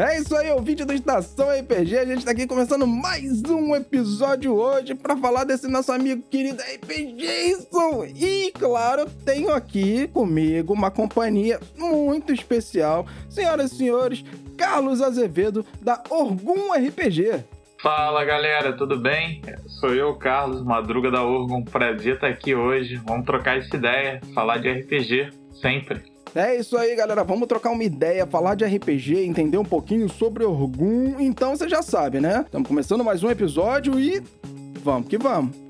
É isso aí, ouvinte do Estação RPG. A gente tá aqui começando mais um episódio hoje para falar desse nosso amigo querido RPGison. E, claro, tenho aqui comigo uma companhia muito especial. Senhoras e senhores, Carlos Azevedo, da Orgum RPG. Fala galera, tudo bem? Sou eu, Carlos Madruga da Orgum. Prazer estar aqui hoje. Vamos trocar essa ideia, falar de RPG sempre. É isso aí, galera. Vamos trocar uma ideia, falar de RPG, entender um pouquinho sobre Orgum. Então você já sabe, né? Estamos começando mais um episódio e vamos que vamos.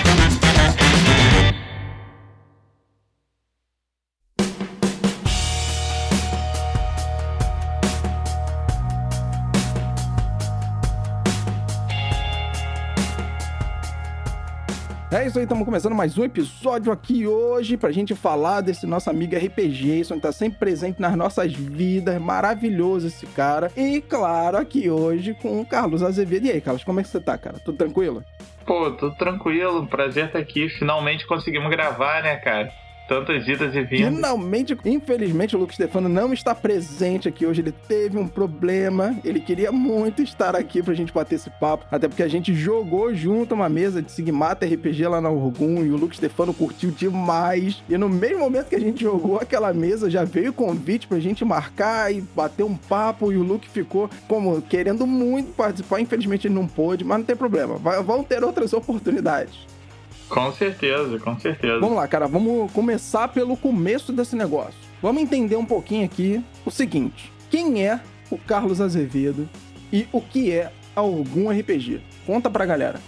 É isso aí, estamos começando mais um episódio aqui hoje pra gente falar desse nosso amigo RPG, isso que tá sempre presente nas nossas vidas, maravilhoso esse cara. E claro, aqui hoje com o Carlos Azevedo. E aí, Carlos, como é que você tá, cara? Tudo tranquilo? Pô, tudo tranquilo, prazer estar aqui. Finalmente conseguimos gravar, né, cara? Tantas idas e vindas. Finalmente, infelizmente, o Lucas Stefano não está presente aqui hoje. Ele teve um problema. Ele queria muito estar aqui pra gente bater esse papo. Até porque a gente jogou junto uma mesa de Sigmata RPG lá na Orgum e o Lucas Stefano curtiu demais. E no mesmo momento que a gente jogou aquela mesa, já veio o convite pra gente marcar e bater um papo. E o Luke ficou como querendo muito participar. Infelizmente ele não pôde, mas não tem problema. Vão ter outras oportunidades. Com certeza, com certeza. Vamos lá, cara, vamos começar pelo começo desse negócio. Vamos entender um pouquinho aqui o seguinte: quem é o Carlos Azevedo e o que é algum RPG? Conta pra galera.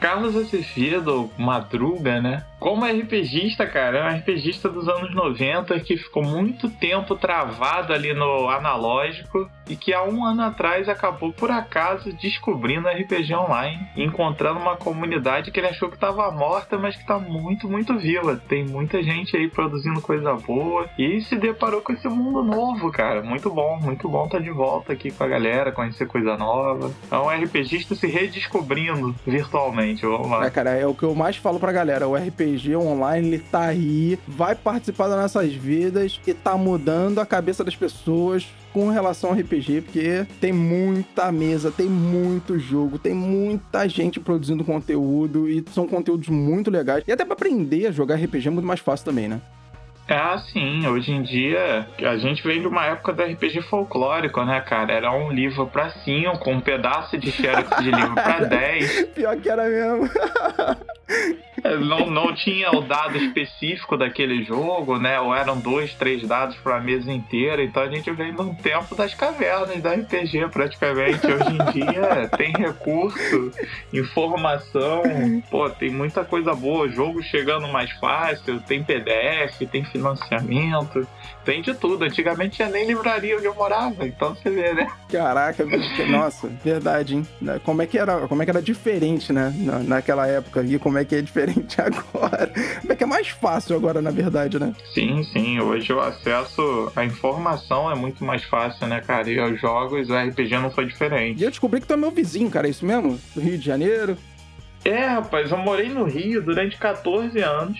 Carlos Azevedo Madruga, né? Como RPGista, cara, é um RPGista dos anos 90 que ficou muito tempo travado ali no analógico e que há um ano atrás acabou por acaso descobrindo RPG online, encontrando uma comunidade que ele achou que estava morta, mas que está muito, muito viva. Tem muita gente aí produzindo coisa boa e se deparou com esse mundo novo, cara. Muito bom, muito bom estar tá de volta aqui com a galera, conhecer coisa nova. É um RPGista se redescobrindo virtualmente, vamos lá. É, cara, é o que eu mais falo pra galera, o RPG RPG online, ele tá aí, vai participar das nossas vidas e tá mudando a cabeça das pessoas com relação ao RPG, porque tem muita mesa, tem muito jogo, tem muita gente produzindo conteúdo e são conteúdos muito legais. E até para aprender a jogar RPG é muito mais fácil também, né? Ah, sim. Hoje em dia, a gente vem de uma época do RPG folclórico, né, cara? Era um livro pra 5, com um pedaço de xerox de livro pra 10. Pior que era mesmo. Não, não tinha o dado específico daquele jogo, né? Ou eram dois, três dados para a mesa inteira. Então a gente vem de um tempo das cavernas da RPG, praticamente. Hoje em dia tem recurso, informação, pô, tem muita coisa boa. Jogo chegando mais fácil, tem PDF, tem financiamento, tem de tudo. Antigamente tinha nem livraria onde eu morava, então você vê, né? Caraca, nossa, verdade, hein? Como é que era, como é que era diferente, né? naquela época e como é que é diferente agora. É que é mais fácil agora, na verdade, né? Sim, sim. Hoje o acesso à informação é muito mais fácil, né, cara? E aos jogos, o RPG não foi diferente. E eu descobri que tu é meu vizinho, cara, é isso mesmo? Do Rio de Janeiro. É, rapaz, eu morei no Rio durante 14 anos.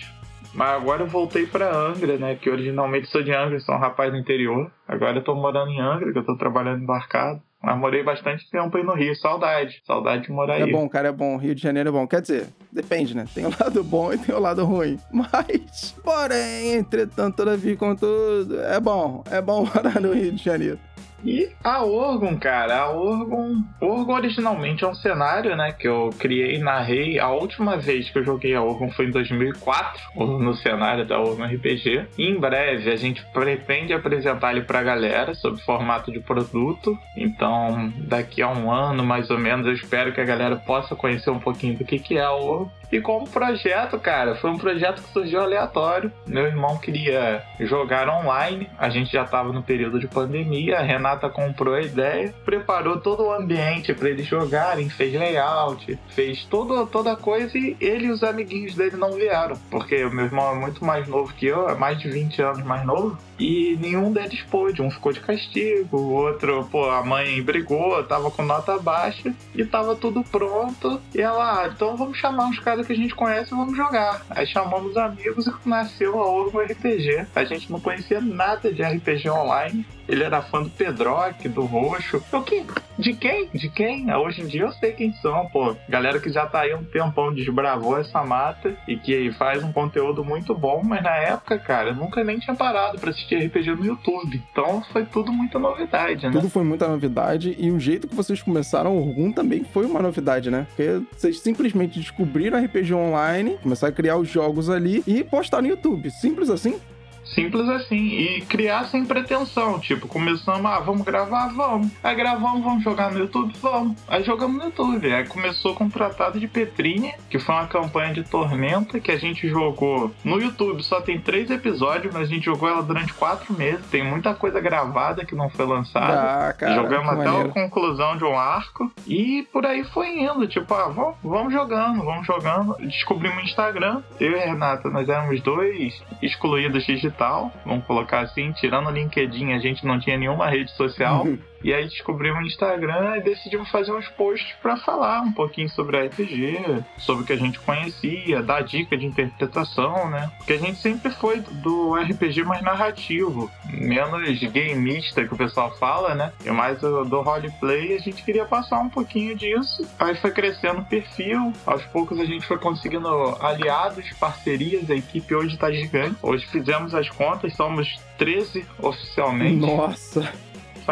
Mas agora eu voltei pra Angra, né? Que originalmente sou de Angra, sou um rapaz do interior. Agora eu tô morando em Angra, que eu tô trabalhando embarcado. Mas morei bastante tempo aí no Rio. Saudade. Saudade de morar é aí. É bom, cara, é bom. Rio de Janeiro é bom. Quer dizer, depende, né? Tem o lado bom e tem o lado ruim. Mas, porém, entretanto, todavia, contudo, é bom. É bom morar no Rio de Janeiro. E a Orgon, cara, a Orgon. Orgon originalmente é um cenário, né? Que eu criei narrei. A última vez que eu joguei a Orgon foi em 2004, no cenário da Orgon RPG. E em breve a gente pretende apresentar ele pra galera sob formato de produto. Então, daqui a um ano mais ou menos, eu espero que a galera possa conhecer um pouquinho do que, que é a Orgon. E como projeto, cara, foi um projeto que surgiu aleatório. Meu irmão queria jogar online, a gente já estava no período de pandemia, a Renata comprou a ideia, preparou todo o ambiente para eles jogarem, fez layout, fez todo, toda coisa e ele e os amiguinhos dele não vieram, porque o meu irmão é muito mais novo que eu, é mais de 20 anos mais novo, e nenhum deles pôde. Um ficou de castigo, o outro, pô, a mãe brigou, tava com nota baixa e tava tudo pronto. E ela, ah, então vamos chamar uns caras que a gente conhece e vamos jogar. Aí chamamos os amigos e nasceu a Orgo RPG. A gente não conhecia nada de RPG online. Ele era fã do Pedrock, do Roxo. O que? De quem? De quem? Hoje em dia eu sei quem são, pô. Galera que já tá aí um tempão desbravou essa mata e que faz um conteúdo muito bom, mas na época, cara, eu nunca nem tinha parado pra assistir RPG no YouTube. Então foi tudo muita novidade, né? Tudo foi muita novidade e o jeito que vocês começaram o Orgum também foi uma novidade, né? Porque vocês simplesmente descobriram RPG online, começaram a criar os jogos ali e postar no YouTube. Simples assim. Simples assim. E criar sem pretensão. Tipo, começamos, ah, vamos gravar? Vamos. Aí gravamos, vamos jogar no YouTube? Vamos. Aí jogamos no YouTube. Aí começou com o Tratado de Petrinha, que foi uma campanha de Tormenta que a gente jogou no YouTube. Só tem três episódios, mas a gente jogou ela durante quatro meses. Tem muita coisa gravada que não foi lançada. Ah, cara, Jogamos até maneiro. a conclusão de um arco. E por aí foi indo. Tipo, ah, vamos, vamos jogando, vamos jogando. Descobrimos o Instagram. Eu e a Renata, nós éramos dois excluídos digital. Vamos colocar assim, tirando o LinkedIn, a gente não tinha nenhuma rede social. E aí descobrimos o Instagram e decidimos fazer uns posts para falar um pouquinho sobre a RPG, sobre o que a gente conhecia, dar dica de interpretação, né? Porque a gente sempre foi do RPG mais narrativo, menos gameista que o pessoal fala, né? E mais do, do roleplay, a gente queria passar um pouquinho disso. Aí foi crescendo o perfil, aos poucos a gente foi conseguindo aliados, parcerias, a equipe hoje tá gigante. Hoje fizemos as contas, somos 13 oficialmente Nossa.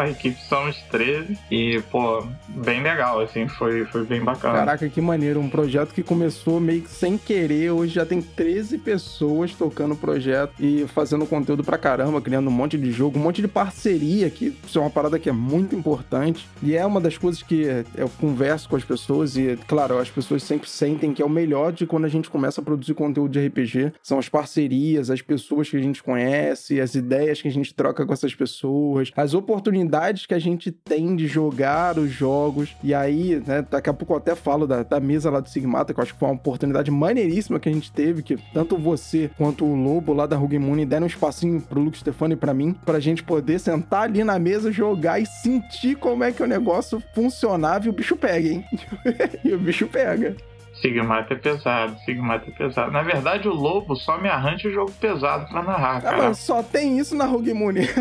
A equipe somos 13 e, pô, bem legal, assim, foi, foi bem bacana. Caraca, que maneiro. Um projeto que começou meio que sem querer. Hoje já tem 13 pessoas tocando o projeto e fazendo conteúdo pra caramba, criando um monte de jogo, um monte de parceria, que isso é uma parada que é muito importante. E é uma das coisas que eu converso com as pessoas e, claro, as pessoas sempre sentem que é o melhor de quando a gente começa a produzir conteúdo de RPG. São as parcerias, as pessoas que a gente conhece, as ideias que a gente troca com essas pessoas, as oportunidades que a gente tem de jogar os jogos. E aí, né, daqui a pouco eu até falo da, da mesa lá do Sigmata, que eu acho que foi uma oportunidade maneiríssima que a gente teve, que tanto você quanto o Lobo lá da Rugimune deram um espacinho pro Luke Stefani e pra mim, pra gente poder sentar ali na mesa, jogar e sentir como é que o negócio funcionava e o bicho pega, hein? e o bicho pega. Sigmata é pesado, Sigmata é pesado. Na verdade, o Lobo só me arranja o jogo pesado pra narrar, Ah, cara. mas só tem isso na Rugimune.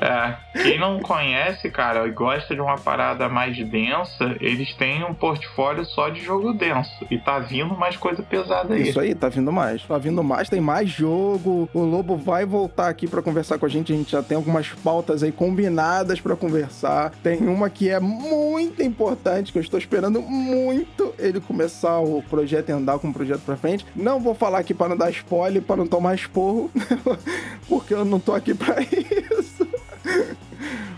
É, quem não conhece, cara, e gosta de uma parada mais densa, eles têm um portfólio só de jogo denso. E tá vindo mais coisa pesada aí. Isso aí, tá vindo mais. Tá vindo mais, tem mais jogo. O Lobo vai voltar aqui pra conversar com a gente. A gente já tem algumas pautas aí combinadas pra conversar. Tem uma que é muito importante, que eu estou esperando muito ele começar o projeto e andar com o projeto pra frente. Não vou falar aqui pra não dar spoiler, pra não tomar esporro, porque eu não tô aqui pra isso.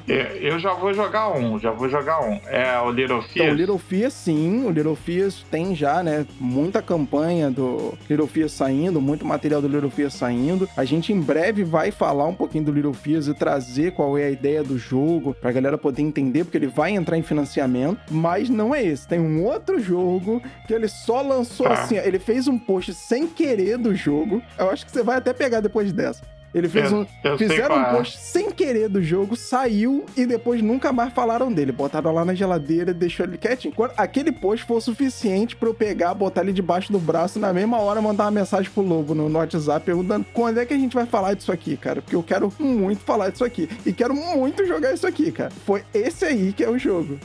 É, Eu já vou jogar um, já vou jogar um. É o Little Então, o Fears. Little Fear, sim, o Little Fears tem já, né, muita campanha do Little Fear saindo, muito material do Little Fear saindo. A gente em breve vai falar um pouquinho do Little Fears e trazer qual é a ideia do jogo, pra galera poder entender, porque ele vai entrar em financiamento, mas não é esse. Tem um outro jogo que ele só lançou Tá. assim, ó, ele fez um post sem querer do jogo. Eu acho que você vai até pegar depois dessa. Ele fez Eu- um. eu Fizeram um é. post sem querer do jogo, saiu e depois nunca mais falaram dele. Botaram lá na geladeira e deixou ele quietinho. Quando aquele post foi o suficiente pra eu pegar, botar ele debaixo do braço e na mesma hora mandar uma mensagem pro Lobo no, no WhatsApp perguntando quando é que a gente vai falar disso aqui, cara. Porque eu quero muito falar disso aqui. E quero muito jogar isso aqui, cara. Foi esse aí que é o jogo.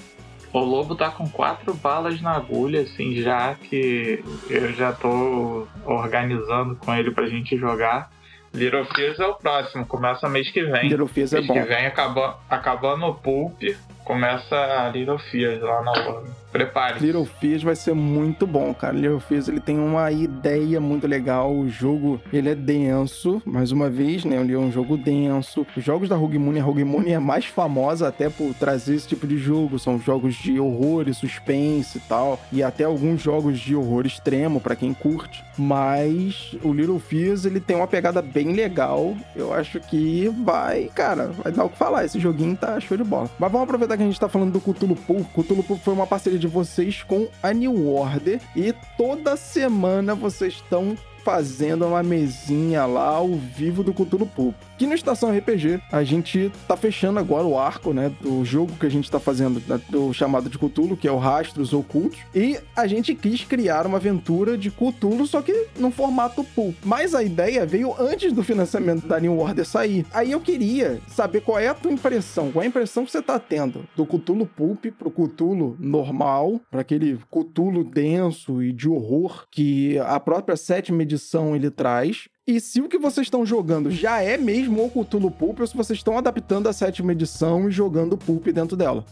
O Lobo tá com quatro balas na agulha, assim, já que eu já tô organizando com ele pra gente jogar. Little Fears é o próximo, começa mês que vem. Little Fears é mês bom. que vem, acabando, acabando o Pulp, começa a Little Fears lá na hora. Prepare. Little Fears vai ser muito bom, cara. Little Fears ele tem uma ideia muito legal. O jogo ele é denso, mais uma vez, né? Ele é um jogo denso. Os jogos da Rogue Moon, a Rogue Moon é mais famosa até por trazer esse tipo de jogo. São jogos de horror e suspense e tal, e até alguns jogos de horror extremo para quem curte. Mas o Little Fears ele tem uma pegada bem legal. Eu acho que vai, cara, vai dar o que falar. Esse joguinho tá show de bola. Mas vamos aproveitar que a gente tá falando do Cthulhu Pool. Cthulhu Pool foi uma parceria de vocês com a New Order e toda semana vocês estão fazendo uma mesinha lá ao vivo do Cthulhu Pulp. Aqui no Estação RPG, a gente tá fechando agora o arco, né, do jogo que a gente tá fazendo, do chamado de Cthulhu, que é o Rastros Ocultos, e a gente quis criar uma aventura de Cthulhu, só que no formato Pulp. Mas a ideia veio antes do financiamento da New Order sair. Aí eu queria saber qual é a tua impressão, qual é a impressão que você tá tendo do Cthulhu Pulp pro Cthulhu normal, para aquele Cthulhu denso e de horror que a própria sétima edição ele traz. E se o que vocês estão jogando já é mesmo o Cthulhu Pulp, ou se vocês estão adaptando a sétima edição e jogando Pulp dentro dela.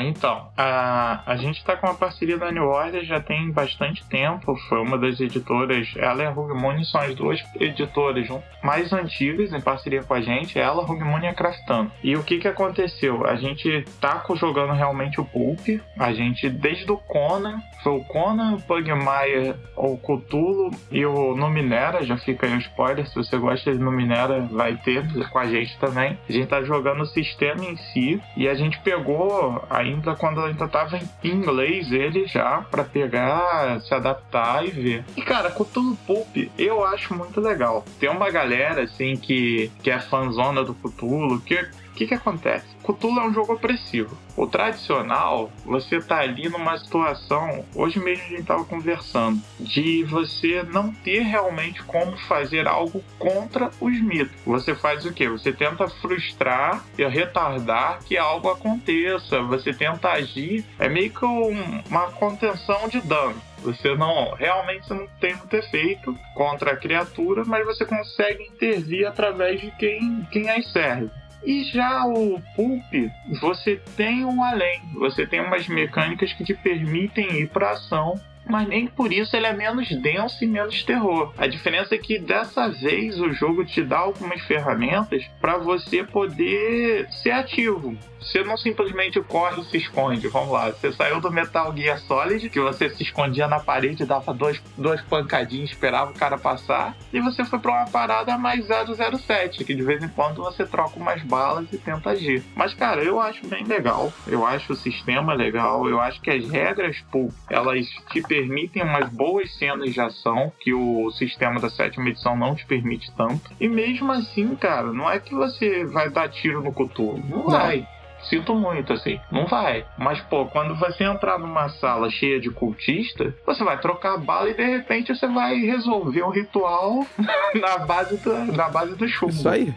Então, a, a gente tá com uma parceria da New Order já tem bastante tempo. Foi uma das editoras, ela e a Moon são as duas editoras mais antigas em parceria com a gente. Ela, Moon e a Craftando. E o que que aconteceu? A gente tá jogando realmente o Pulp. A gente, desde o Conan, foi o Conan, o Pugmire, o Cthulhu e o Numinera. Já fica aí um spoiler. Se você gosta de Numinera, vai ter com a gente também. A gente tá jogando o sistema em si. E a gente pegou ainda quando ainda tava em inglês ele já para pegar, se adaptar e ver. E cara, Cthulhu Pulp eu acho muito legal. Tem uma galera assim que, que é fanzona do Cthulhu, que que, que acontece? Cthulhu é um jogo opressivo. O tradicional, você tá ali numa situação, hoje mesmo a gente tava conversando, de você não ter realmente como fazer algo contra os mitos. Você faz o quê? Você tenta frustrar e retardar que algo aconteça. Você tenta agir, é meio que um, uma contenção de dano. Você não realmente você não tem muito efeito contra a criatura, mas você consegue intervir através de quem, quem as serve. E já o Pulp, você tem um além, você tem umas mecânicas que te permitem ir para ação mas nem por isso ele é menos denso e menos terror. A diferença é que dessa vez o jogo te dá algumas ferramentas para você poder ser ativo. Você não simplesmente corre e se esconde. Vamos lá, você saiu do Metal Gear Solid, que você se escondia na parede, dava dois, dois pancadinhos, esperava o cara passar, e você foi para uma parada mais 007, que de vez em quando você troca umas balas e tenta agir. Mas, cara, eu acho bem legal. Eu acho o sistema legal. Eu acho que as regras, pô, elas te permitem umas boas cenas de ação que o sistema da sétima edição não te permite tanto. E mesmo assim, cara, não é que você vai dar tiro no coturno. Não, não. vai. Sinto muito, assim. Não vai. Mas, pô, quando você entrar numa sala cheia de cultista, você vai trocar bala e de repente você vai resolver um ritual na base do, na base do chumbo. Isso aí.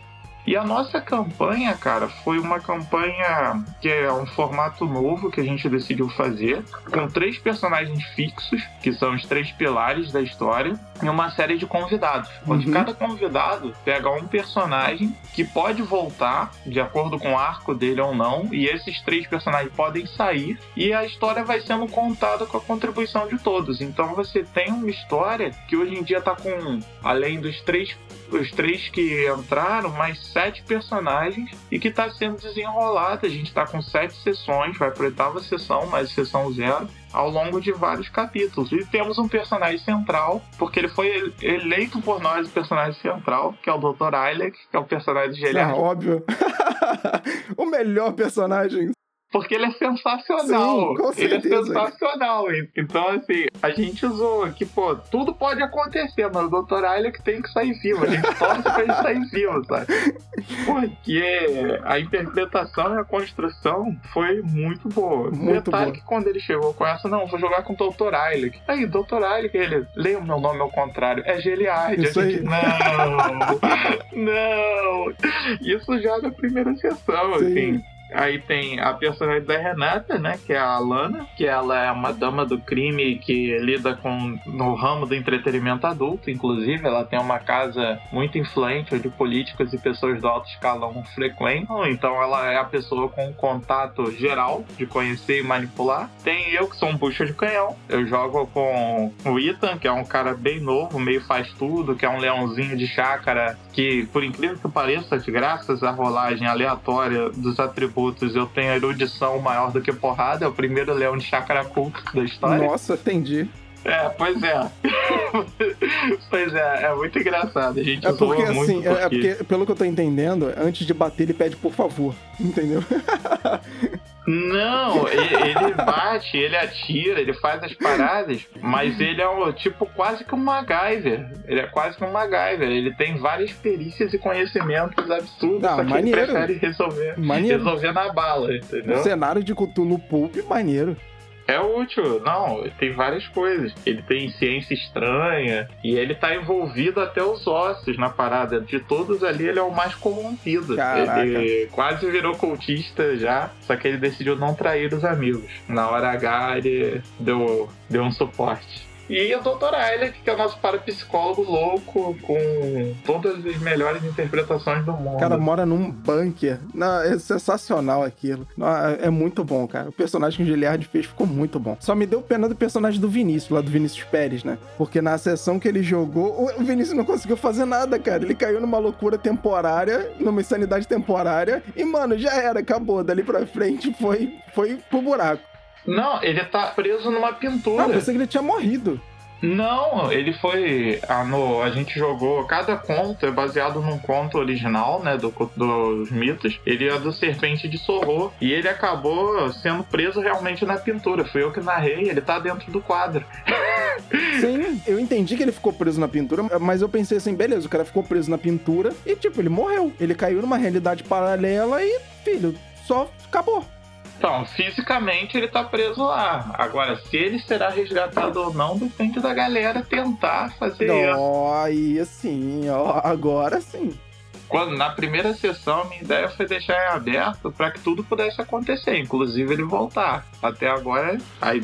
E a nossa campanha, cara, foi uma campanha que é um formato novo que a gente decidiu fazer, com três personagens fixos, que são os três pilares da história, e uma série de convidados. Onde uhum. cada convidado pega um personagem que pode voltar, de acordo com o arco dele ou não, e esses três personagens podem sair, e a história vai sendo contada com a contribuição de todos. Então você tem uma história que hoje em dia tá com, além dos três os três que entraram, mais sete personagens e que está sendo desenrolada. A gente está com sete sessões, vai para a oitava sessão, mais sessão zero, ao longo de vários capítulos. E temos um personagem central, porque ele foi eleito por nós o personagem central, que é o Dr. Eilek, que é o personagem de Geliard. É óbvio. o melhor personagem porque ele é sensacional. Sim, ele é sensacional. Então, assim, a gente usou que, pô, tudo pode acontecer, mas o Dr. Que tem que sair vivo. A gente torce pra ele sair vivo, sabe? Porque a interpretação e a construção foi muito boa. Muito Detalhe boa. que quando ele chegou com essa, não, vou jogar com o Dr. Ayla. Aí, Dr. Ayla, ele, leia o meu nome ao contrário, é Geliard. Isso a gente, aí. não, não. Isso já na primeira sessão, Sim. assim. Aí tem a personagem da Renata, né? Que é a Alana, que ela é uma dama do crime que lida com no ramo do entretenimento adulto, inclusive. Ela tem uma casa muito influente onde políticos e pessoas do alto escalão frequentam. Então ela é a pessoa com contato geral de conhecer e manipular. Tem eu que sou um bucha de canhão. Eu jogo com o Ethan, que é um cara bem novo, meio faz tudo, que é um leãozinho de chácara que, por incrível que pareça, graças à rolagem aleatória dos atributos, eu tenho erudição maior do que porrada. É o primeiro leão de culto da história. Nossa, entendi. É, pois é. pois é, é muito engraçado. A gente é porque, assim, é, é porque, pelo que eu tô entendendo, antes de bater, ele pede por favor. Entendeu? Não, ele bate, ele atira, ele faz as paradas, mas ele é um, tipo quase que um MacGyver. Ele é quase que um MacGyver. Ele tem várias perícias e conhecimentos absurdos, Não, só que maneiro. ele prefere resolver, maneiro. resolver na bala, entendeu? Cenário de Cthulhu Pulp, maneiro. É útil, não, tem várias coisas. Ele tem ciência estranha e ele tá envolvido até os ossos na parada. De todos ali, ele é o mais corrompido. Caraca. Ele quase virou cultista já, só que ele decidiu não trair os amigos. Na hora H, ele deu, deu um suporte. E o Dr. Eilert, que é o nosso parapsicólogo louco, com todas as melhores interpretações do mundo. Cara mora num bunker. Não, é sensacional aquilo. Não, é muito bom, cara. O personagem que o Giliard fez ficou muito bom. Só me deu pena do personagem do Vinícius, lá do Vinícius Pérez, né? Porque na sessão que ele jogou, o Vinícius não conseguiu fazer nada, cara. Ele caiu numa loucura temporária, numa insanidade temporária, e, mano, já era, acabou. Dali pra frente foi, foi pro buraco. Não, ele tá preso numa pintura. Ah, pensei que ele tinha morrido. Não, ele foi. Ah, no, a gente jogou. Cada conto é baseado num conto original, né? Do, dos mitos. Ele é do Serpente de Sorro. E ele acabou sendo preso realmente na pintura. Fui eu que narrei, ele tá dentro do quadro. Sim, eu entendi que ele ficou preso na pintura, mas eu pensei assim, beleza, o cara ficou preso na pintura e, tipo, ele morreu. Ele caiu numa realidade paralela e, filho, só acabou. Então, fisicamente ele tá preso lá. Agora, se ele será resgatado ou não, depende da galera tentar fazer isso. Ó, aí assim, ó, agora sim quando na primeira sessão, minha ideia foi deixar em aberto para que tudo pudesse acontecer, inclusive ele voltar. Até agora, aí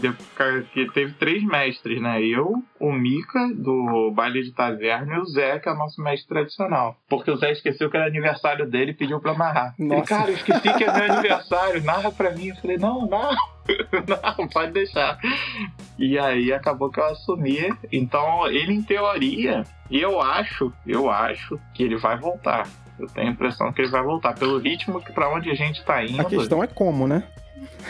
que teve três mestres, né? Eu, o Mika, do baile de taverna, e o Zé, que é o nosso mestre tradicional. Porque o Zé esqueceu que era aniversário dele e pediu pra narrar. Nossa. Ele, cara, eu esqueci que é meu aniversário, narra pra mim. Eu falei, não, não. não, pode deixar. E aí acabou que eu assumi. Então, ele em teoria, eu acho, eu acho que ele vai voltar. Eu tenho a impressão que ele vai voltar. Pelo ritmo que para onde a gente tá indo. A questão é como, né?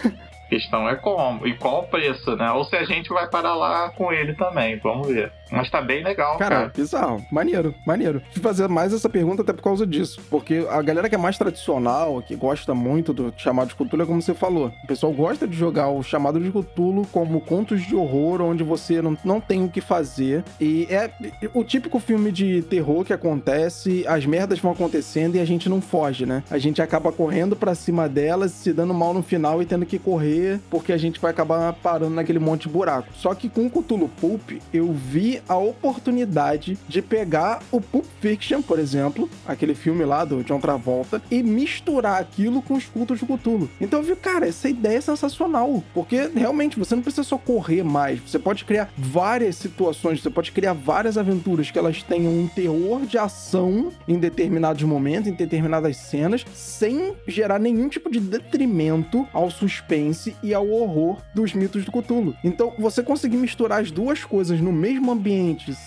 A questão é como e qual o preço, né? Ou se a gente vai parar lá com ele também, vamos ver. Mas tá bem legal, cara. Cara, bizarro. Maneiro, maneiro. Vou fazer mais essa pergunta até por causa disso. Porque a galera que é mais tradicional, que gosta muito do chamado de Cthulhu, é como você falou. O pessoal gosta de jogar o chamado de Cthulhu como contos de horror, onde você não, não tem o que fazer. E é o típico filme de terror que acontece, as merdas vão acontecendo e a gente não foge, né? A gente acaba correndo para cima delas, se dando mal no final e tendo que correr, porque a gente vai acabar parando naquele monte de buraco. Só que com o Cthulhu Pulp, eu vi a oportunidade de pegar o Pulp Fiction, por exemplo, aquele filme lá do John Travolta, e misturar aquilo com os cultos de Cthulhu. Então eu vi, cara, essa ideia é sensacional, porque realmente você não precisa só correr mais, você pode criar várias situações, você pode criar várias aventuras que elas tenham um terror de ação em determinados momentos, em determinadas cenas, sem gerar nenhum tipo de detrimento ao suspense e ao horror dos mitos do Cthulhu. Então, você conseguir misturar as duas coisas no mesmo ambiente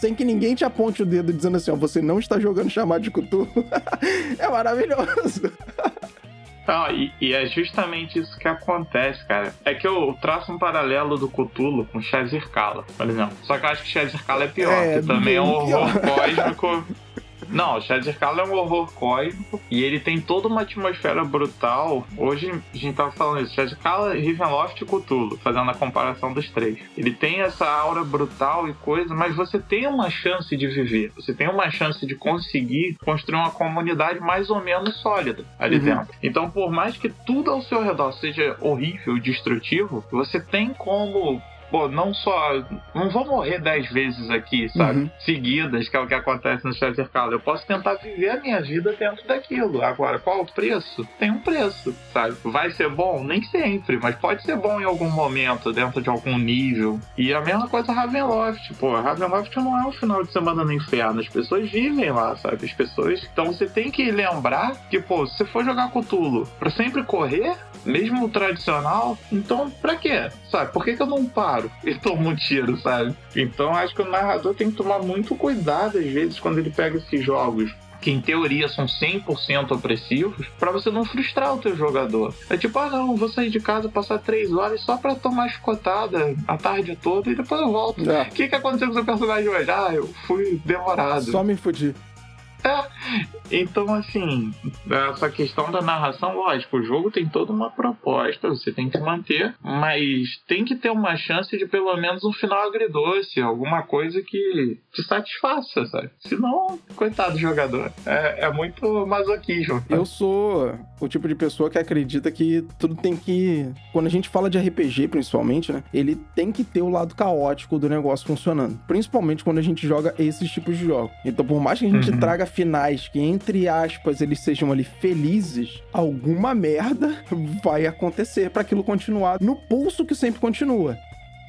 sem que ninguém te aponte o dedo dizendo assim, ó, você não está jogando chamado de Cthulhu, é maravilhoso. Não, e, e, é justamente isso que acontece, cara. É que eu traço um paralelo do Cthulhu com Shazir Kala, por exemplo. Só que eu acho que Shazir Kala é pior, é, que também é um horror cósmico Não, Shadow Kala é um horror cósmico e ele tem toda uma atmosfera brutal. Hoje a gente tava falando isso, Shadow Kala, Ravenloft e Cthulhu, fazendo a comparação dos três. Ele tem essa aura brutal e coisa, mas você tem uma chance de viver. Você tem uma chance de conseguir construir uma comunidade mais ou menos sólida ali uhum. dentro. Então, por mais que tudo ao seu redor seja horrível e destrutivo, você tem como pô, não só. Não vou morrer dez vezes aqui, sabe? Uhum. Seguidas, que é o que acontece no Shattered Call. Eu posso tentar viver a minha vida dentro daquilo. Agora, qual o preço? Tem um preço, sabe? Vai ser bom? Nem sempre, mas pode ser bom em algum momento, dentro de algum nível. E a mesma coisa Ravenloft, pô. Ravenloft não é um final de semana no inferno. As pessoas vivem lá, sabe? As pessoas. Então você tem que lembrar que, pô, se você for jogar Cthulhu pra sempre correr, mesmo o tradicional, então pra quê? Sabe? Por que, que eu não paro e tomo um tiro, sabe? Então acho que o narrador tem que tomar muito cuidado às vezes quando ele pega esses jogos que em teoria são 100% opressivos, para você não frustrar o teu jogador. É tipo, ah não, vou sair de casa, passar três horas só para tomar escotada a tarde toda e depois eu volto. É. O que, que aconteceu com o seu personagem hoje? Ah, eu fui demorado. Só me fudi. Então, assim, essa questão da narração, lógico, o jogo tem toda uma proposta, você tem que manter, mas tem que ter uma chance de pelo menos um final agridoce, alguma coisa que te satisfaça, sabe? Senão, coitado do jogador, é, é muito masoquismo. Eu sou o tipo de pessoa que acredita que tudo tem que. Quando a gente fala de RPG, principalmente, né? Ele tem que ter o lado caótico do negócio funcionando. Principalmente quando a gente joga esses tipos de jogos. Então, por mais que a gente uhum. traga finais que, entre aspas, eles sejam ali felizes, alguma merda vai acontecer para aquilo continuar no pulso que sempre continua.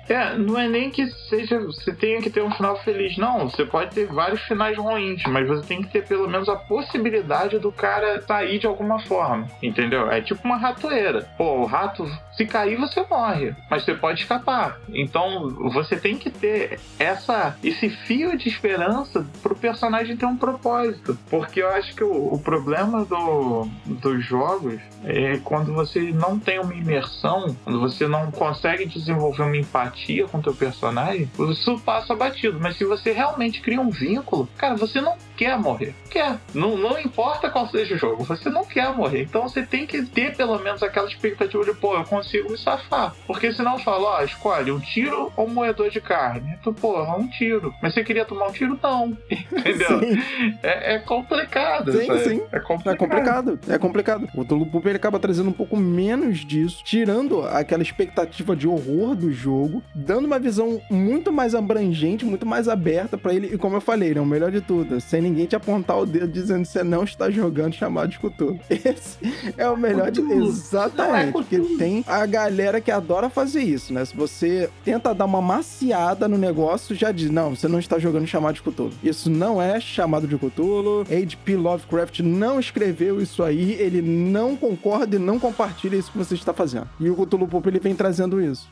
É, não é nem que seja. Você tenha que ter um final feliz, não. Você pode ter vários finais ruins, mas você tem que ter pelo menos a possibilidade do cara sair de alguma forma. Entendeu? É tipo uma ratoeira. Pô, o rato, se cair, você morre. Mas você pode escapar. Então você tem que ter essa, esse fio de esperança pro personagem ter um propósito. Porque eu acho que o, o problema do, dos jogos é quando você não tem uma imersão, quando você não consegue desenvolver uma empatia empatia com teu personagem, isso passa batido. Mas se você realmente cria um vínculo, cara, você não quer morrer. Quer. Não, não importa qual seja o jogo, você não quer morrer. Então você tem que ter pelo menos aquela expectativa de, pô, eu consigo me safar. Porque senão fala, ó, escolhe um tiro ou um moedor de carne. Tu, pô, um tiro. Mas você queria tomar um tiro? Não. Entendeu? É, é, complicado. Sim, sabe? sim. É complicado. É complicado. É complicado. O Tulu ele acaba trazendo um pouco menos disso, tirando aquela expectativa de horror do jogo, dando uma visão muito mais abrangente, muito mais aberta para ele. E como eu falei, é o melhor de tudo, sem ninguém te apontar o dedo dizendo que você não está jogando chamado de Cthulhu. Esse é o melhor de Exatamente. Porque tem a galera que adora fazer isso, né? Se você tenta dar uma maciada no negócio, já diz, não, você não está jogando chamado de Cthulhu. Isso não é chamado de Cthulhu. H.P. Lovecraft não escreveu isso aí, ele não concorda e não compartilha isso que você está fazendo. E o Cthulhu Pop, ele vem trazendo isso.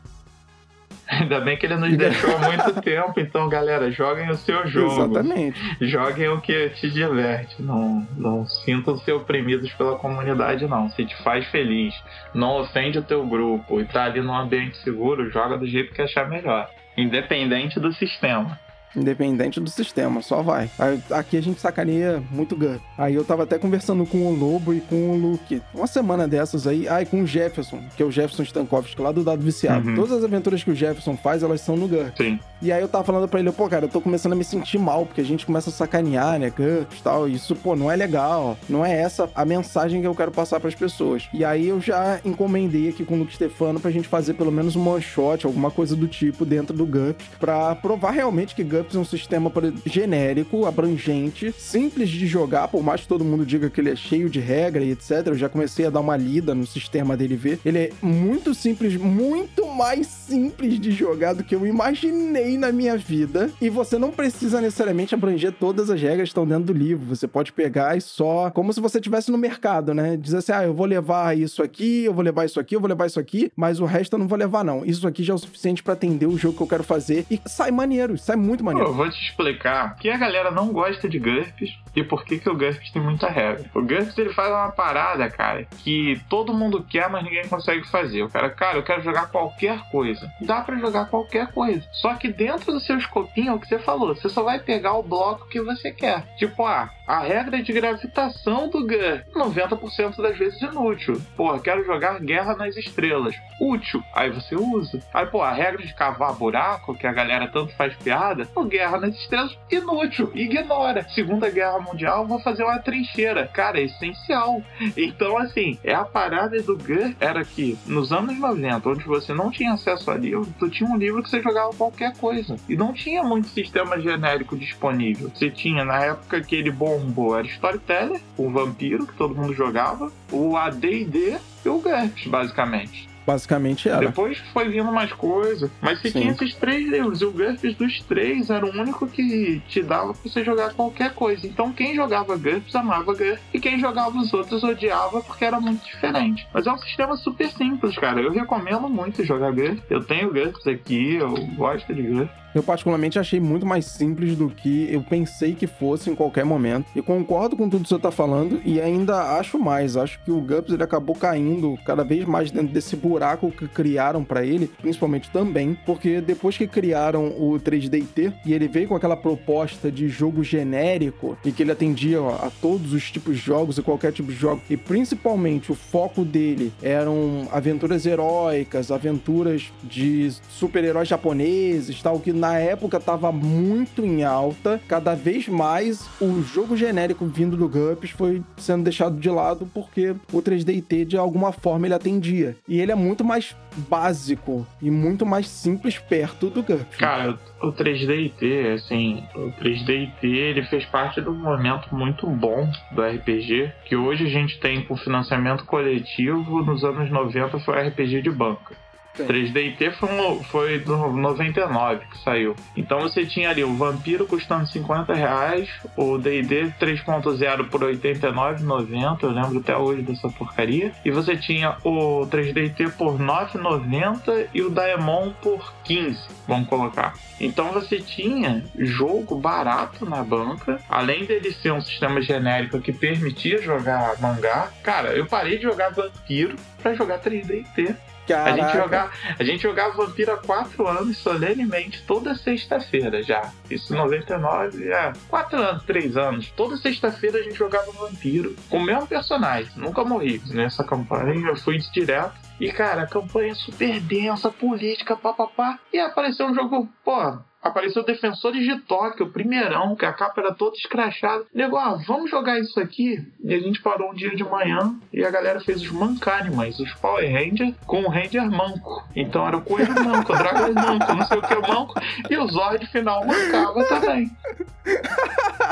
Ainda bem que ele nos deixou há muito tempo, então, galera, joguem o seu jogo. Exatamente. Joguem o que te diverte. Não, não sintam-se oprimidos pela comunidade, não. Se te faz feliz, não ofende o teu grupo e tá ali num ambiente seguro, joga do jeito que achar melhor. Independente do sistema. Independente do sistema, só vai. Aqui a gente sacaneia muito GURP. Aí eu tava até conversando com o Lobo e com o Luke. Uma semana dessas aí. Ah, e com o Jefferson, que é o Jefferson Stankovski, lá do Dado Viciado. Uhum. Todas as aventuras que o Jefferson faz, elas são no GURP. Sim. E aí eu tava falando pra ele, pô, cara, eu tô começando a me sentir mal, porque a gente começa a sacanear, né, GURPS e tal. Isso, pô, não é legal. Não é essa a mensagem que eu quero passar pras pessoas. E aí eu já encomendei aqui com o Luke Stefano pra gente fazer pelo menos um one shot, alguma coisa do tipo dentro do GURPS, pra provar realmente que GURPS é um sistema genérico, abrangente, simples de jogar, por mais que todo mundo diga que ele é cheio de regra e etc. Eu já comecei a dar uma lida no sistema dele ver. Ele é muito simples, muito mais simples de jogar do que eu imaginei na minha vida. E você não precisa necessariamente abranger todas as regras que estão dentro do livro. Você pode pegar e só. Como se você estivesse no mercado, né? Dizer assim: ah, eu vou levar isso aqui, eu vou levar isso aqui, eu vou levar isso aqui, mas o resto eu não vou levar, não. Isso aqui já é o suficiente para atender o jogo que eu quero fazer. E sai maneiro, sai muito maneiro. Eu vou te explicar que a galera não gosta de GURPS e por que, que o GURPS tem muita regra. O GURPS ele faz uma parada, cara, que todo mundo quer, mas ninguém consegue fazer. O cara, cara, eu quero jogar qualquer coisa. Dá para jogar qualquer coisa. Só que dentro do seu escopinho, é o que você falou, você só vai pegar o bloco que você quer. Tipo, ah, a regra de gravitação do GURPS, 90% das vezes inútil. Pô, quero jogar Guerra nas Estrelas. Útil. Aí você usa. Aí, pô, a regra de cavar buraco, que a galera tanto faz piada, Pô, Guerra nas Estrelas, inútil, ignora. Segunda Guerra Mundial, vou fazer uma trincheira. Cara, é essencial. Então, assim, é a parada do GURPS era que nos anos 90, onde você não tinha acesso a livro, tu tinha um livro que você jogava qualquer coisa. E não tinha muito sistema genérico disponível. Você tinha, na época que ele bombou, era Storyteller, o Vampiro, que todo mundo jogava, o AD&D e o GURPS, basicamente. Basicamente era. Depois foi vindo mais coisa. Mas você Sim. tinha esses três livros. E o GURPS dos três era o único que te dava pra você jogar qualquer coisa. Então quem jogava GURPS amava GURPS. E quem jogava os outros odiava porque era muito diferente. Mas é um sistema super simples, cara. Eu recomendo muito jogar GURPS. Eu tenho GURPS aqui, eu gosto de GURPS. Eu particularmente achei muito mais simples do que eu pensei que fosse em qualquer momento. E concordo com tudo que você tá falando e ainda acho mais. Acho que o GUPS ele acabou caindo cada vez mais dentro desse buraco que criaram para ele, principalmente também, porque depois que criaram o 3DT e ele veio com aquela proposta de jogo genérico e que ele atendia a todos os tipos de jogos e qualquer tipo de jogo, e principalmente o foco dele eram aventuras heróicas, aventuras de super-heróis japoneses, tal, que na época tava muito em alta. Cada vez mais o jogo genérico vindo do GURPS foi sendo deixado de lado porque o 3DT de alguma forma ele atendia. E ele é muito mais básico e muito mais simples perto do GURPS. Cara, o 3DT, assim, o 3DT ele fez parte de um momento muito bom do RPG, que hoje a gente tem com financiamento coletivo, nos anos 90 foi RPG de banca. 3DT foi, um, foi do 99 que saiu. Então você tinha ali o Vampiro custando 50 reais, o D&D 3.0 por 89,90, eu lembro até hoje dessa porcaria. E você tinha o 3DT por 9,90 e o Daemon por 15, vamos colocar. Então você tinha jogo barato na banca, além dele ser um sistema genérico que permitia jogar mangá. Cara, eu parei de jogar Vampiro para jogar 3DT a gente, jogava, a gente jogava Vampiro há 4 anos solenemente, toda sexta-feira já. Isso 99, é 4 anos, 3 anos. Toda sexta-feira a gente jogava Vampiro com o mesmo personagem. Nunca morri nessa campanha, eu fui direto. E cara, a campanha é super densa, política, papapá. E apareceu um jogo, pô, apareceu Defensores de Tóquio, o primeirão, que a capa era toda escrachada. Nego, ah, vamos jogar isso aqui? E a gente parou um dia de manhã e a galera fez os Mancanimas, os Power Rangers, com o Ranger manco. Então era o Coelho manco, o Dragon manco, não sei o que manco, e o Zord final mancava também.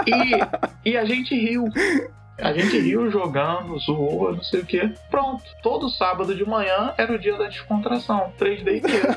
E, e a gente riu. A gente riu jogando, zoou, não sei o que. Pronto. Todo sábado de manhã era o dia da descontração. 3D inteiro.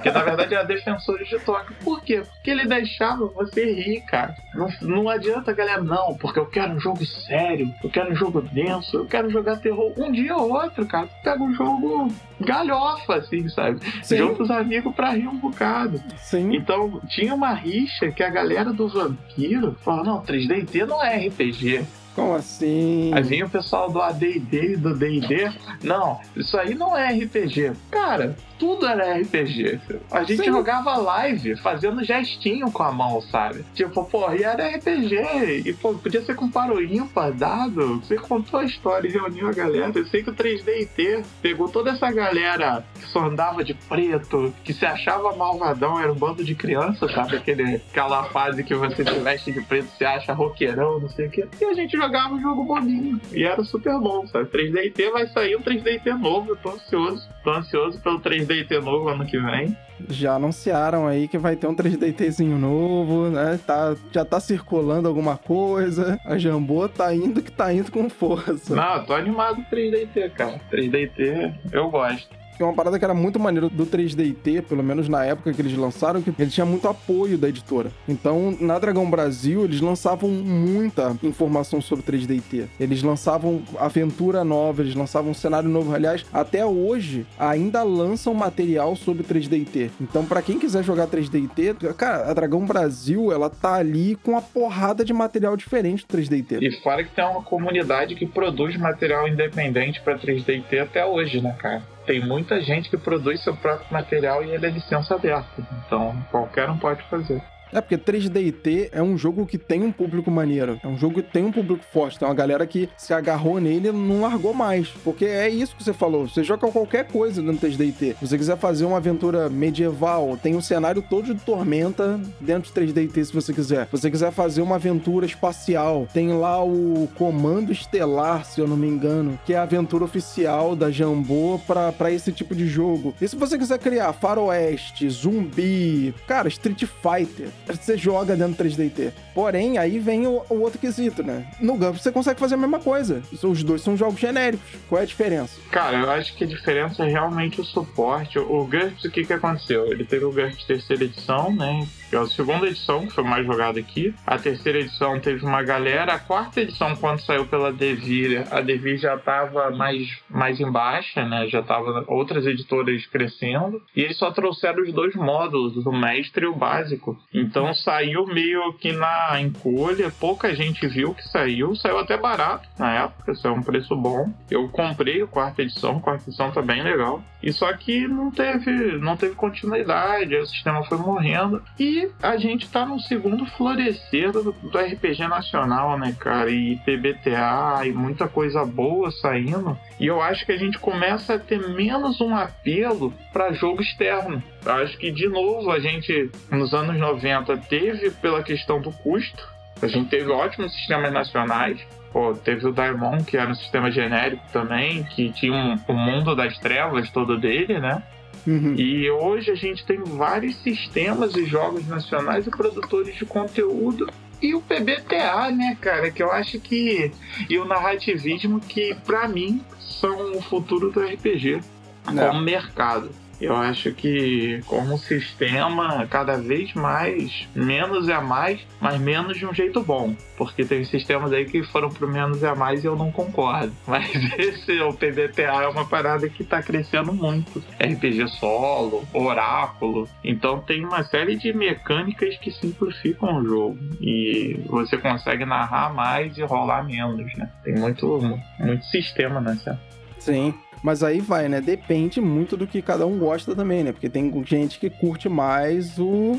que na verdade era Defensores de Tóquio. Por quê? Porque ele deixava você rir, cara. Não, não adianta, galera, não, porque eu quero um jogo sério, eu quero um jogo denso, eu quero jogar terror. Um dia ou outro, cara. Pega um jogo galhofa, assim, sabe? Sim. Junta os amigos pra rir um bocado. Sim. Então, tinha uma rixa que a galera do vampiro falava: não, 3D não é RPG. Como assim? Aí vinha o pessoal do AD&D do D&D. Não, isso aí não é RPG. Cara, tudo era RPG. A gente Sim. jogava live fazendo gestinho com a mão, sabe? Tipo, pô, e era RPG. E pô, podia ser com paro ímpar, dado. Você contou a história e reuniu a galera. Eu sei que o 3DT pegou toda essa galera que só andava de preto, que se achava malvadão, era um bando de crianças, sabe? Aquele, aquela fase que você se veste de preto, se acha roqueirão, não sei o quê. E a gente jogava um jogo bobinho. E era super bom, sabe? 3DT vai sair um 3DT novo, eu tô ansioso. Tô ansioso pelo 3DT novo ano que vem. Já anunciaram aí que vai ter um 3DTzinho novo, né? Tá, já tá circulando alguma coisa. A Jambô tá indo que tá indo com força. Não, tô animado com 3DT, cara. 3DT eu gosto que é uma parada que era muito maneira do 3DT, pelo menos na época que eles lançaram, que ele tinha muito apoio da editora. Então, na Dragão Brasil, eles lançavam muita informação sobre 3DT. Eles lançavam aventura nova, eles lançavam um cenário novo. Aliás, até hoje, ainda lançam material sobre 3DT. Então, para quem quiser jogar 3DT, cara, a Dragão Brasil, ela tá ali com uma porrada de material diferente do 3DT. E fora que tem uma comunidade que produz material independente para 3DT até hoje, né, cara? Tem muita gente que produz seu próprio material e ele é licença aberta. Então qualquer um pode fazer. É porque 3DT é um jogo que tem um público maneiro. É um jogo que tem um público forte. Tem uma galera que se agarrou nele e não largou mais. Porque é isso que você falou. Você joga qualquer coisa no 3DT. Se você quiser fazer uma aventura medieval, tem um cenário todo de tormenta dentro de 3DT, se você quiser. Se você quiser fazer uma aventura espacial, tem lá o Comando Estelar, se eu não me engano, que é a aventura oficial da Jambô para esse tipo de jogo. E se você quiser criar faroeste, zumbi, cara, Street Fighter, você joga dentro do 3DT. Porém, aí vem o, o outro quesito, né? No GURPS você consegue fazer a mesma coisa. Os dois são jogos genéricos. Qual é a diferença? Cara, eu acho que a diferença é realmente o suporte. O GURPS, o que que aconteceu? Ele teve o GURPS terceira edição, né? É a segunda edição, que foi mais jogada aqui. A terceira edição teve uma galera. A quarta edição, quando saiu pela Devir, a Devir já estava mais, mais em baixa, né? Já tava outras editoras crescendo. E eles só trouxeram os dois módulos, o mestre e o básico. Então saiu meio que na encolha. Pouca gente viu que saiu. Saiu até barato na época, saiu um preço bom. Eu comprei a quarta edição, a quarta edição tá bem legal. E só que não teve, não teve continuidade, o sistema foi morrendo. E a gente tá no segundo florescer do, do RPG nacional, né, cara? E PBTA e muita coisa boa saindo. E eu acho que a gente começa a ter menos um apelo para jogo externo. Eu acho que, de novo, a gente, nos anos 90, teve pela questão do custo. A gente teve ótimos sistemas nacionais, Pô, teve o Daimon, que era um sistema genérico também, que tinha um, o mundo das trevas todo dele, né? Uhum. E hoje a gente tem vários sistemas e jogos nacionais e produtores de conteúdo e o PBTA, né, cara, que eu acho que e o narrativismo que para mim são o futuro do RPG Não. como mercado. Eu acho que como sistema, cada vez mais, menos é mais, mas menos de um jeito bom. Porque tem sistemas aí que foram pro menos é mais e eu não concordo. Mas esse, o PBTA, é uma parada que tá crescendo muito. RPG solo, oráculo. Então tem uma série de mecânicas que simplificam o jogo. E você consegue narrar mais e rolar menos, né? Tem muito, muito sistema nessa. Sim. Mas aí vai, né? Depende muito do que cada um gosta também, né? Porque tem gente que curte mais o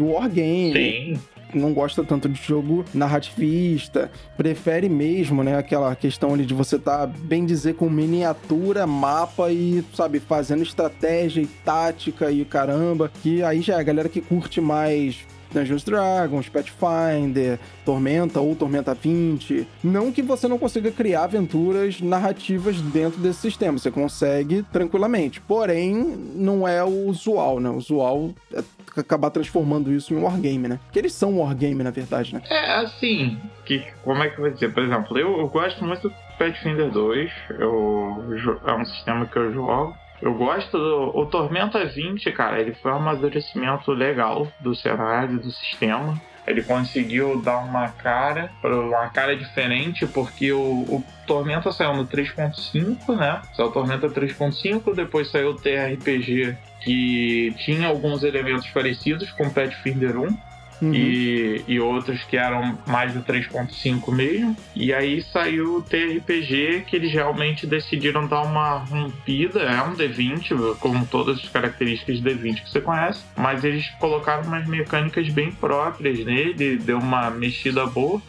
wargame. Sim não gosta tanto de jogo narrativista, prefere mesmo, né, aquela questão ali de você estar, tá, bem dizer, com miniatura, mapa e, sabe, fazendo estratégia e tática e caramba, que aí já é a galera que curte mais Dungeons Dragons, Pathfinder, Tormenta ou Tormenta 20. Não que você não consiga criar aventuras narrativas dentro desse sistema, você consegue tranquilamente. Porém, não é o usual, né? O usual é acabar transformando isso em wargame, né? Porque eles são um wargame, na verdade, né? É, assim, que, como é que eu vou dizer? Por exemplo, eu, eu gosto muito do Pathfinder 2, eu, é um sistema que eu jogo. Eu gosto do. O Tormenta 20, cara, ele foi um amadurecimento legal do cenário, do sistema. Ele conseguiu dar uma cara, uma cara diferente, porque o, o Tormenta saiu no 3.5, né? Saiu o Tormenta 3.5, depois saiu o TRPG que tinha alguns elementos parecidos com Pathfinder 1. Uhum. E, e outros que eram mais do 3.5 mesmo. E aí saiu o TRPG que eles realmente decidiram dar uma rompida. É um D20, como todas as características de D20 que você conhece, mas eles colocaram umas mecânicas bem próprias nele, deu uma mexida boa.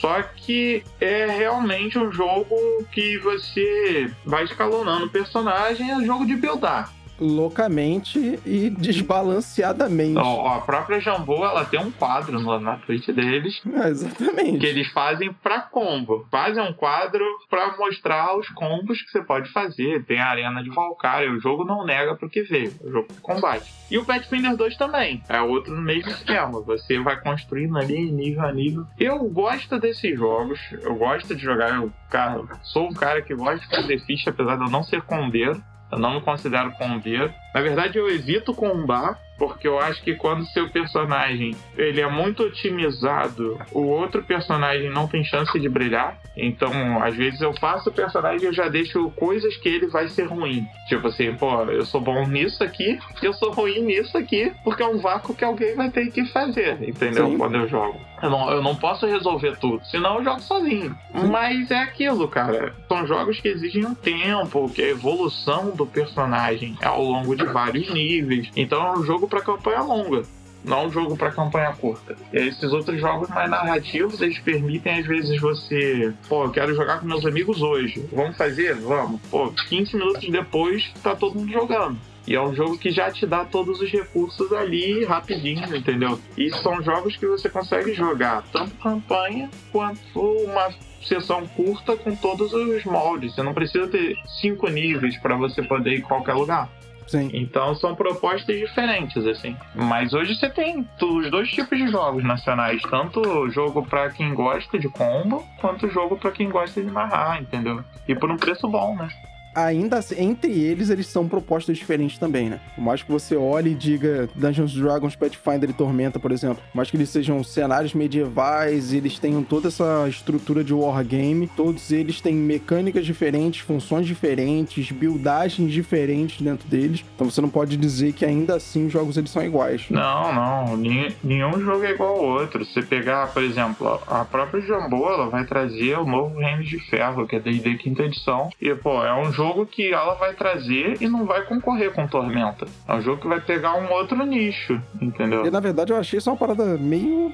Só que é realmente um jogo que você vai escalonando o personagem, é um jogo de buildar loucamente e desbalanceadamente. Oh, a própria Jambô, ela tem um quadro no, na Twitch deles. É, exatamente. Que eles fazem pra combo. Fazem um quadro pra mostrar os combos que você pode fazer. Tem a Arena de Valkyria. O jogo não nega pro que vê. O jogo de combate. E o Pathfinder 2 também. É outro no mesmo esquema. Você vai construindo ali nível a nível. Eu gosto desses jogos. Eu gosto de jogar. Eu, cara, sou um cara que gosta de fazer ficha, apesar de eu não ser combeiro. Eu não me considero combeiro. Na verdade, eu evito combar porque eu acho que quando seu personagem ele é muito otimizado, o outro personagem não tem chance de brilhar. Então, às vezes eu faço o personagem e eu já deixo coisas que ele vai ser ruim. Tipo assim, pô, eu sou bom nisso aqui, eu sou ruim nisso aqui, porque é um vácuo que alguém vai ter que fazer, entendeu? Sim. Quando eu jogo. Eu não, eu não posso resolver tudo, senão eu jogo sozinho. Sim. Mas é aquilo, cara. São jogos que exigem um tempo, que a evolução do personagem é ao longo de vários níveis. Então é um jogo para campanha longa. não um jogo para campanha curta. E esses outros jogos mais narrativos, eles permitem às vezes você, pô, eu quero jogar com meus amigos hoje. Vamos fazer? Vamos. Pô, 15 minutos depois tá todo mundo jogando. E é um jogo que já te dá todos os recursos ali rapidinho, entendeu? E são jogos que você consegue jogar tanto campanha quanto uma sessão curta com todos os moldes. Você não precisa ter cinco níveis para você poder ir em qualquer lugar. Sim. Então são propostas diferentes, assim. Mas hoje você tem os dois tipos de jogos nacionais, tanto jogo para quem gosta de combo, quanto jogo para quem gosta de marrar, entendeu? E por um preço bom, né? Ainda assim, entre eles, eles são propostas diferentes também, né? Por mais que você olhe e diga Dungeons Dragons, Pathfinder e Tormenta, por exemplo, por mais que eles sejam cenários medievais, eles tenham toda essa estrutura de wargame, todos eles têm mecânicas diferentes, funções diferentes, buildagens diferentes dentro deles. Então você não pode dizer que ainda assim os jogos eles são iguais. Não, não. Nenhum jogo é igual ao outro. Se pegar, por exemplo, a própria Jambô, ela vai trazer o novo Reino de Ferro, que é D&D quinta edição. E, pô, é um jogo jogo que ela vai trazer e não vai concorrer com Tormenta. É um jogo que vai pegar um outro nicho, entendeu? E na verdade eu achei isso uma parada meio.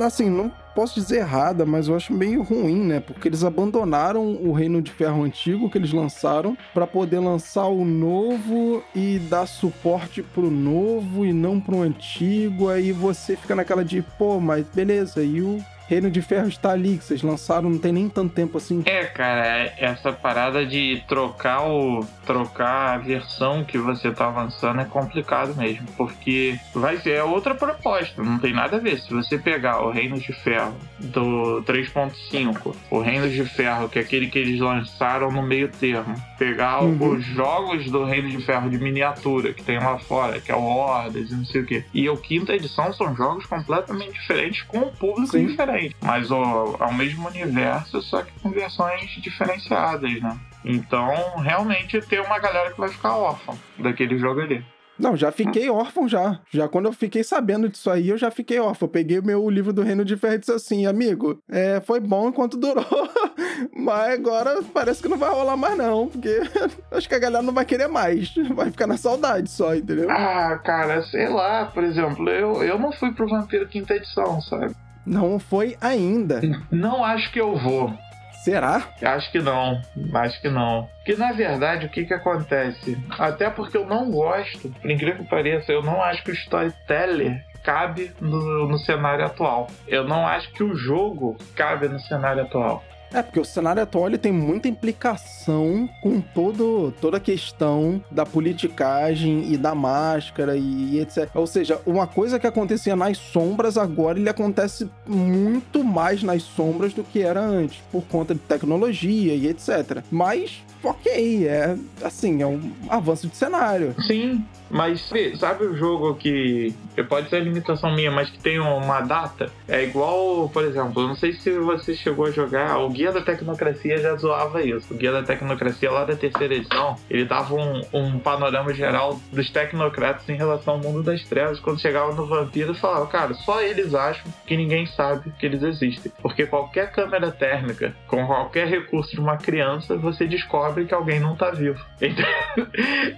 Assim, não posso dizer errada, mas eu acho meio ruim, né? Porque eles abandonaram o Reino de Ferro antigo que eles lançaram para poder lançar o novo e dar suporte pro novo e não pro antigo. Aí você fica naquela de, pô, mas beleza, e o Reino de Ferro está ali, que vocês lançaram não tem nem tanto tempo assim. É, cara, é essa parada de trocar o trocar a versão que você tá avançando é complicado mesmo, porque vai ser outra proposta, não tem nada a ver. Se você pegar o Reino de Ferro do 3.5, o Reino de Ferro, que é aquele que eles lançaram no meio termo, pegar uhum. os jogos do Reino de Ferro de miniatura que tem lá fora, que é o Hordas e não sei o que, e o quinta edição são jogos completamente diferentes com um público Sim. diferente mas o, é o mesmo universo, só que com versões diferenciadas, né? Então, realmente tem uma galera que vai ficar órfã daquele jogo ali. Não, já fiquei órfão já. Já quando eu fiquei sabendo disso aí, eu já fiquei órfão. Eu peguei o meu livro do Reino de Ferro e disse assim, amigo, é, foi bom enquanto durou, mas agora parece que não vai rolar mais não, porque acho que a galera não vai querer mais. Vai ficar na saudade só, entendeu? Ah, cara, sei lá, por exemplo, eu, eu não fui pro Vampiro Quinta Edição, sabe? Não foi ainda. Não acho que eu vou. Será? Acho que não. Acho que não. Que na verdade, o que que acontece? Até porque eu não gosto, por incrível que pareça, eu não acho que o storyteller cabe no, no cenário atual. Eu não acho que o jogo cabe no cenário atual. É, porque o cenário atual ele tem muita implicação com todo, toda a questão da politicagem e da máscara e etc. Ou seja, uma coisa que acontecia nas sombras, agora ele acontece muito mais nas sombras do que era antes, por conta de tecnologia e etc. Mas, ok, é assim, é um avanço de cenário. Sim, mas sabe o jogo que pode ser limitação minha, mas que tem uma data? É igual, por exemplo, não sei se você chegou a jogar, o Guia da Tecnocracia já zoava isso. O Guia da Tecnocracia lá da terceira edição, ele dava um, um panorama geral dos tecnocratas em relação ao mundo das trevas. Quando chegava no vampiro, falava, cara, só eles acham que ninguém sabe que eles existem. Porque qualquer câmera térmica, com qualquer recurso de uma criança, você descobre que alguém não tá vivo. Então,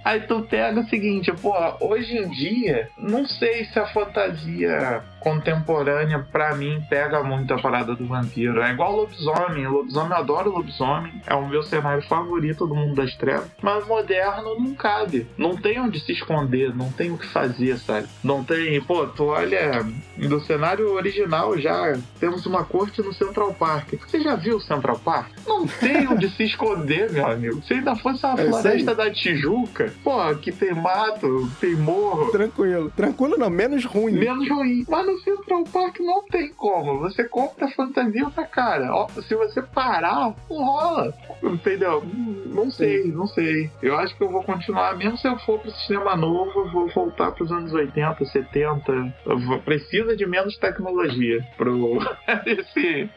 aí tu pega o seguinte, pô, hoje em dia, não sei se a fantasia contemporânea, para mim, pega muito a parada do vampiro. É igual lobisomem. Lobisomem, eu adoro lobisomem. É o meu cenário favorito do mundo das trevas. Mas moderno não cabe. Não tem onde se esconder, não tem o que fazer, sabe? Não tem. Pô, tu olha. Do cenário original já temos uma corte no Central Park. Você já viu o Central Park? Não tem onde se esconder, meu amigo. Se ainda fosse a é floresta da Tijuca, pô, que tem mato, tem morro. Tranquilo. Tranquilo não, menos ruim. Menos ruim. Mas no Central Park não tem como. Você compra fantasia pra cara. Ó, se você parar, não rola. Entendeu? Não sei, não sei. Eu acho que eu vou continuar, mesmo se eu for pro sistema novo, eu vou voltar pros anos 80, 70. Vou, precisa de menos tecnologia pro esse,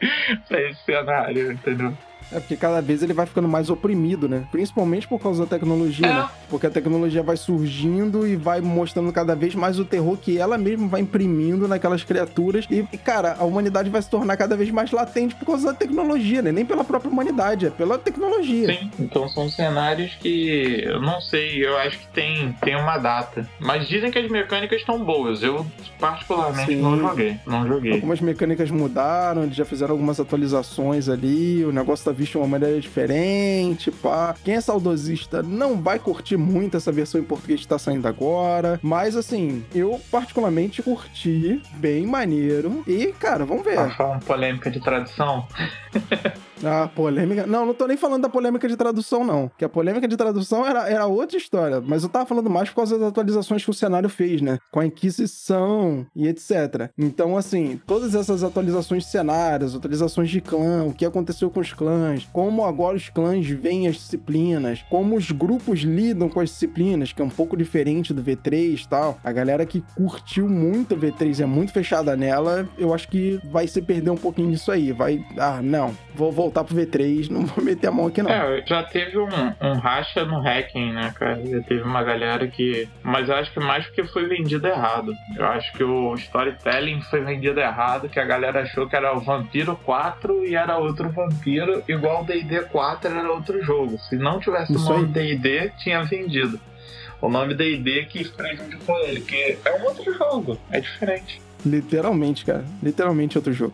esse cenário, entendeu? É porque cada vez ele vai ficando mais oprimido, né? Principalmente por causa da tecnologia, É. né? Porque a tecnologia vai surgindo e vai mostrando cada vez mais o terror que ela mesma vai imprimindo naquelas criaturas. E, cara, a humanidade vai se tornar cada vez mais latente por causa da tecnologia, né? Nem pela própria humanidade, é pela tecnologia. Sim, então são cenários que eu não sei, eu acho que tem, tem uma data. Mas dizem que as mecânicas estão boas. Eu, particularmente, Sim. não joguei. Não joguei. Algumas mecânicas mudaram, eles já fizeram algumas atualizações ali, o negócio tá visto de uma maneira diferente, pá. Quem é saudosista não vai curtir muito essa versão em português que tá saindo agora, mas assim, eu particularmente curti, bem maneiro, e cara, vamos ver. Tá falando polêmica de tradução? A polêmica. Não, não tô nem falando da polêmica de tradução, não. Que a polêmica de tradução era, era outra história. Mas eu tava falando mais por causa das atualizações que o cenário fez, né? Com a Inquisição e etc. Então, assim, todas essas atualizações de cenários, atualizações de clã, o que aconteceu com os clãs, como agora os clãs veem as disciplinas, como os grupos lidam com as disciplinas, que é um pouco diferente do V3 e tal. A galera que curtiu muito o V3 é muito fechada nela, eu acho que vai se perder um pouquinho nisso aí. Vai. Ah, não. Vou voltar pro V3, não vou meter a mão aqui, não. É, já teve um, um racha no hacking, né, cara? Já teve uma galera que. Mas eu acho que mais porque foi vendido errado. Eu acho que o storytelling foi vendido errado, que a galera achou que era o Vampiro 4 e era outro vampiro, igual o DD 4 era outro jogo. Se não tivesse o nome. DD, tinha vendido. O nome DD que prejudicou ele, que é um outro jogo, é diferente. Literalmente, cara. Literalmente outro jogo.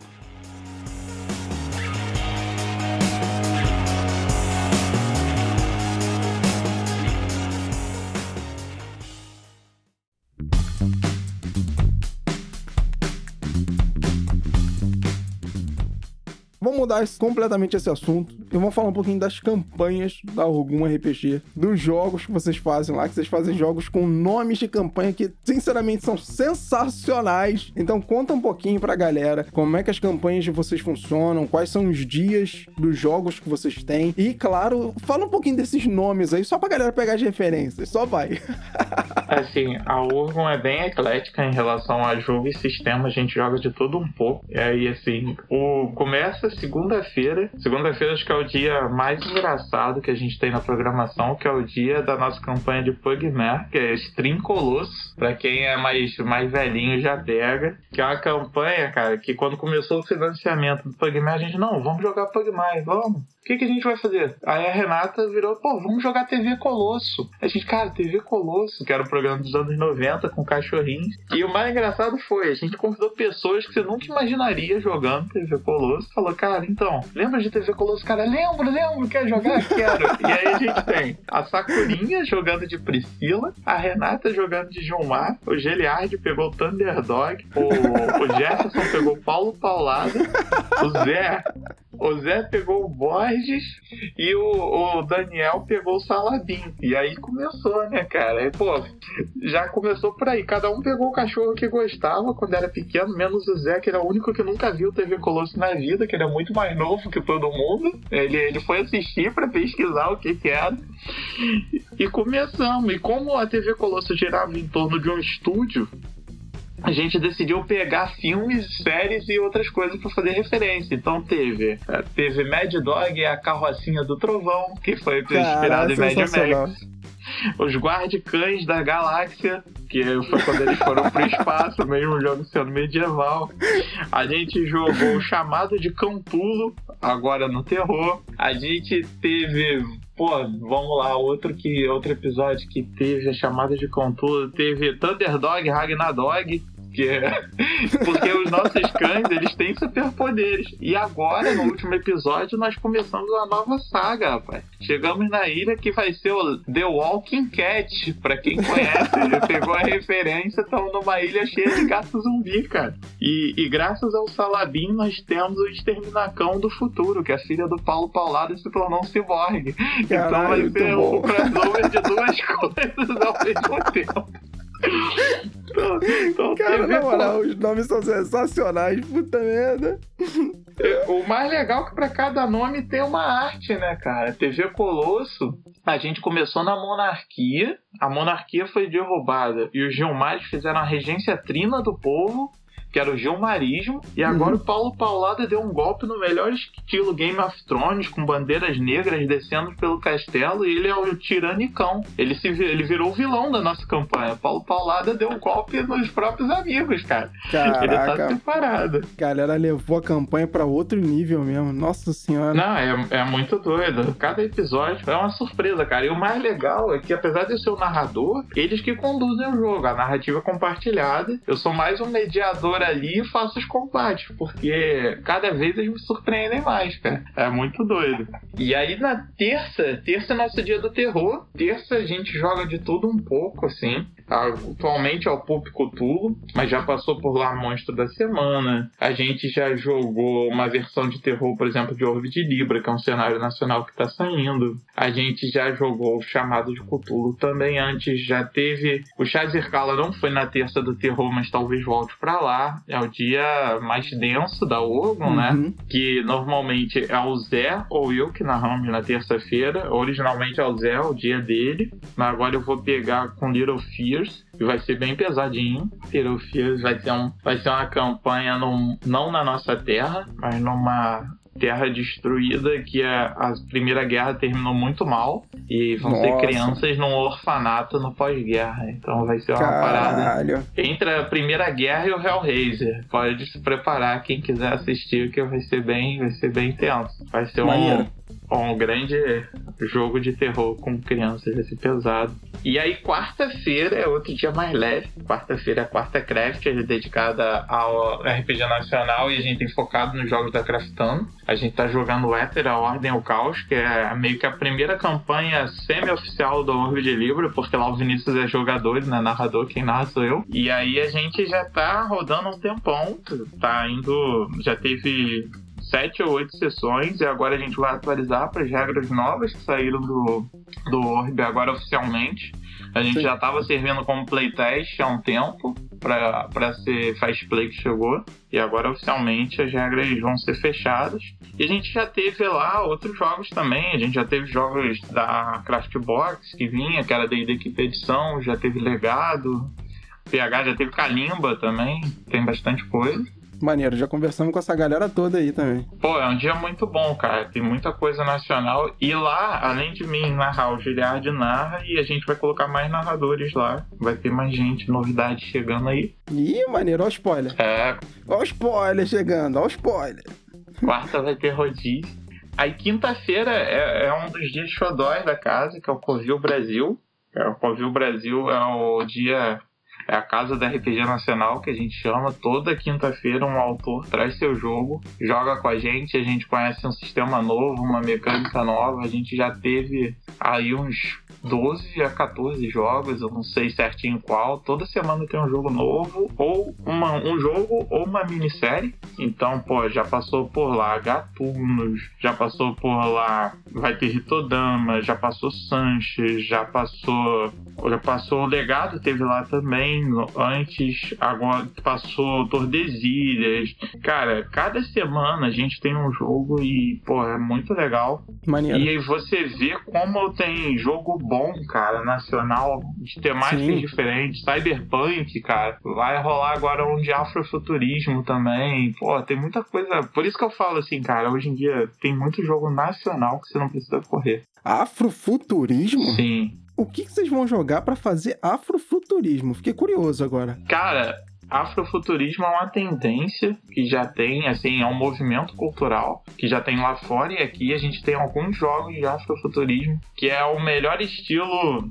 Mudar completamente esse assunto e vamos falar um pouquinho das campanhas da Orgum RPG, dos jogos que vocês fazem lá, que vocês fazem jogos com nomes de campanha que, sinceramente, são sensacionais. Então conta um pouquinho pra galera como é que as campanhas de vocês funcionam, quais são os dias dos jogos que vocês têm e, claro, fala um pouquinho desses nomes aí, só pra galera pegar as referências, só vai. Assim, a Urgon é bem eclética em relação a jogo e sistema, a gente joga de tudo um pouco. E aí, assim, o começa segunda-feira. Segunda-feira acho que é o dia mais engraçado que a gente tem na programação, que é o dia da nossa campanha de Pugmare, que é Stream Colosso. Pra quem é mais, mais velhinho já pega. Que é uma campanha, cara, que quando começou o financiamento do Pugmare, a gente, não, vamos jogar Pugmare, vamos. O que, que a gente vai fazer? Aí a Renata virou, pô, vamos jogar TV Colosso. A gente, cara, TV Colosso, que era um programa dos anos 90 com cachorrinhos. E o mais engraçado foi, a gente convidou pessoas que você nunca imaginaria jogando TV Colosso. Falou, cara, então, lembra de TV Colosso? Cara, lembro, lembro, quer jogar? Quero. e aí a gente tem a Sakurinha jogando de Priscila, a Renata jogando de Gilmar, o Geliard pegou o Thunderdog, o, o Jefferson pegou o Paulo Paulada, o Zé o Zé pegou o Borges e o, o Daniel pegou o Salabim. E aí começou, né, cara? E, pô, já começou por aí. Cada um pegou o cachorro que gostava quando era pequeno, menos o Zé, que era o único que nunca viu TV Colosso na vida, que era muito mais novo que todo mundo. Ele, ele foi assistir pra pesquisar o que que era. E começamos. E como a TV Colosso girava em torno de um estúdio, a gente decidiu pegar filmes, séries e outras coisas para fazer referência. Então teve, eh, teve Mad Dog e a Carrocinha do Trovão, que foi inspirado Caralho, em Mad. Max. Os Guardiães da Galáxia, que foi quando eles foram pro espaço, mesmo jogo sendo medieval. A gente jogou o Chamado de Campulo, agora no terror. A gente teve Pô, vamos lá, outro que outro episódio que teve a chamada de Campulo, teve Thunderdog, Ragnadog, que é porque os nossos cães, eles têm superpoderes. E agora, no último episódio, nós começamos uma nova saga, rapaz. Chegamos na ilha que vai ser o The Walking Cat. Pra quem conhece, ele pegou a referência, estamos numa ilha cheia de gatos zumbi, cara. E, e graças ao Salabim, nós temos o Exterminacão do futuro, que a filha do Paulo Paulado se tornou um ciborgue. então vai Caralho, ser muito bom. um crossover de duas coisas ao mesmo tempo. Cara, na moral, os nomes são sensacionais, puta merda. O mais legal é que pra cada nome tem uma arte, né, cara? TV Colosso, a gente começou na monarquia, a monarquia foi derrubada e os Gilmares fizeram a regência trina do povo, que era o Gilmarismo, e agora uhum. o Paulo Paulada deu um golpe no melhor estilo Game of Thrones, com bandeiras negras descendo pelo castelo, e ele é o tiranicão. Ele, se, ele virou o vilão da nossa campanha. Paulo Paulada deu um golpe nos próprios amigos, cara. Caraca. Ele tá separado. Galera levou a campanha para outro nível mesmo. Nossa senhora. Não, é, é muito doido. Cada episódio é uma surpresa, cara. E o mais legal é que, apesar de eu ser o narrador, eles que conduzem o jogo. A narrativa é compartilhada. Eu sou mais um mediador ali e faço os combates, porque cada vez eles me surpreendem mais, cara. É muito doido. E aí na terça, terça é nosso dia do terror. Terça a gente joga de tudo um pouco, assim. Atualmente é o Pulp Cthulhu, mas já passou por lá Monstro da Semana. A gente já jogou uma versão de terror, por exemplo, de Orbe de Libra, que é um cenário nacional que está saindo. A gente já jogou o Chamado de Cthulhu também antes. Já teve. O Shazirkala não foi na terça do terror, mas talvez volte para lá. É o dia mais denso da Orgon, né? uhum. né? Que normalmente é o Zé ou eu que narramos na terça-feira. Originalmente é o Zé, o dia dele. Mas agora eu vou pegar com Little Fear Fears, que vai ser bem pesadinho. Hero Fears vai ser, um, vai ser uma campanha num, não na nossa terra, mas numa terra destruída que a, a Primeira Guerra terminou muito mal e vão Nossa. ter crianças num orfanato no pós-guerra. Então vai ser uma Caralho. parada entre a Primeira Guerra e o Hellraiser. Pode se preparar quem quiser assistir que vai ser bem, vai ser bem tenso. Vai ser um um grande jogo de terror com crianças, ser pesado. E aí, quarta-feira é outro dia mais leve. Quarta-feira é a quarta craft, é dedicada ao RPG Nacional e a gente tem focado nos jogos da Craftando. A gente tá jogando o Ether, a Ordem ao Caos, que é meio que a primeira campanha semi-oficial do Orbe de Libra, porque lá o Vinícius é jogador, né? Narrador, quem narra sou eu. E aí a gente já tá rodando um tempão, tá indo. Já teve sete ou oito sessões e agora a gente vai atualizar para as regras novas que saíram do, do Orb agora oficialmente. A gente Sim. já estava servindo como playtest há um tempo para ser Fast Play que chegou e agora oficialmente as regras vão ser fechadas. E a gente já teve lá outros jogos também, a gente já teve jogos da Craftbox que vinha, que era da Quinta Edição, já teve Legado, PH já teve Kalimba também, tem bastante coisa. Maneiro, já conversamos com essa galera toda aí também. Pô, é um dia muito bom, cara. Tem muita coisa nacional. E lá, além de mim narrar, o Giliard narra e a gente vai colocar mais narradores lá. Vai ter mais gente, novidade chegando aí. Ih, maneiro, ó o spoiler. É. Ó o spoiler chegando, ó o spoiler. Quarta vai ter rodízio. Aí quinta-feira é, é, um dos dias xodóis da casa, que é o Covil Brasil. É, o Covil Brasil é o dia é a casa da RPG Nacional que a gente chama. Toda quinta-feira um autor traz seu jogo, joga com a gente, a gente conhece um sistema novo, uma mecânica nova. A gente já teve aí uns 12 a 14 jogos, eu não sei certinho qual. Toda semana tem um jogo novo, ou uma, um jogo ou uma minissérie. Então, pô, já passou por lá Gatunos, já passou por lá Vai ter Ritodama, já passou Sanches, já passou. Já passou o legado, teve lá também. Antes, agora passou Tordesilhas. Cara, cada semana a gente tem um jogo e, pô, é muito legal. Maneiro. E aí você vê como tem jogo bom, cara, nacional, de temáticas Sim. diferentes. Cyberpunk, cara. Vai rolar agora um de afrofuturismo também. Pô, tem muita coisa. Por isso que eu falo assim, cara, hoje em dia tem muito jogo nacional que você não precisa correr. Afrofuturismo? Sim. O que, que vocês vão jogar para fazer afrofuturismo? Fiquei curioso agora. Cara, afrofuturismo é uma tendência que já tem, assim, é um movimento cultural que já tem lá fora e aqui a gente tem alguns jogos de afrofuturismo que é o melhor estilo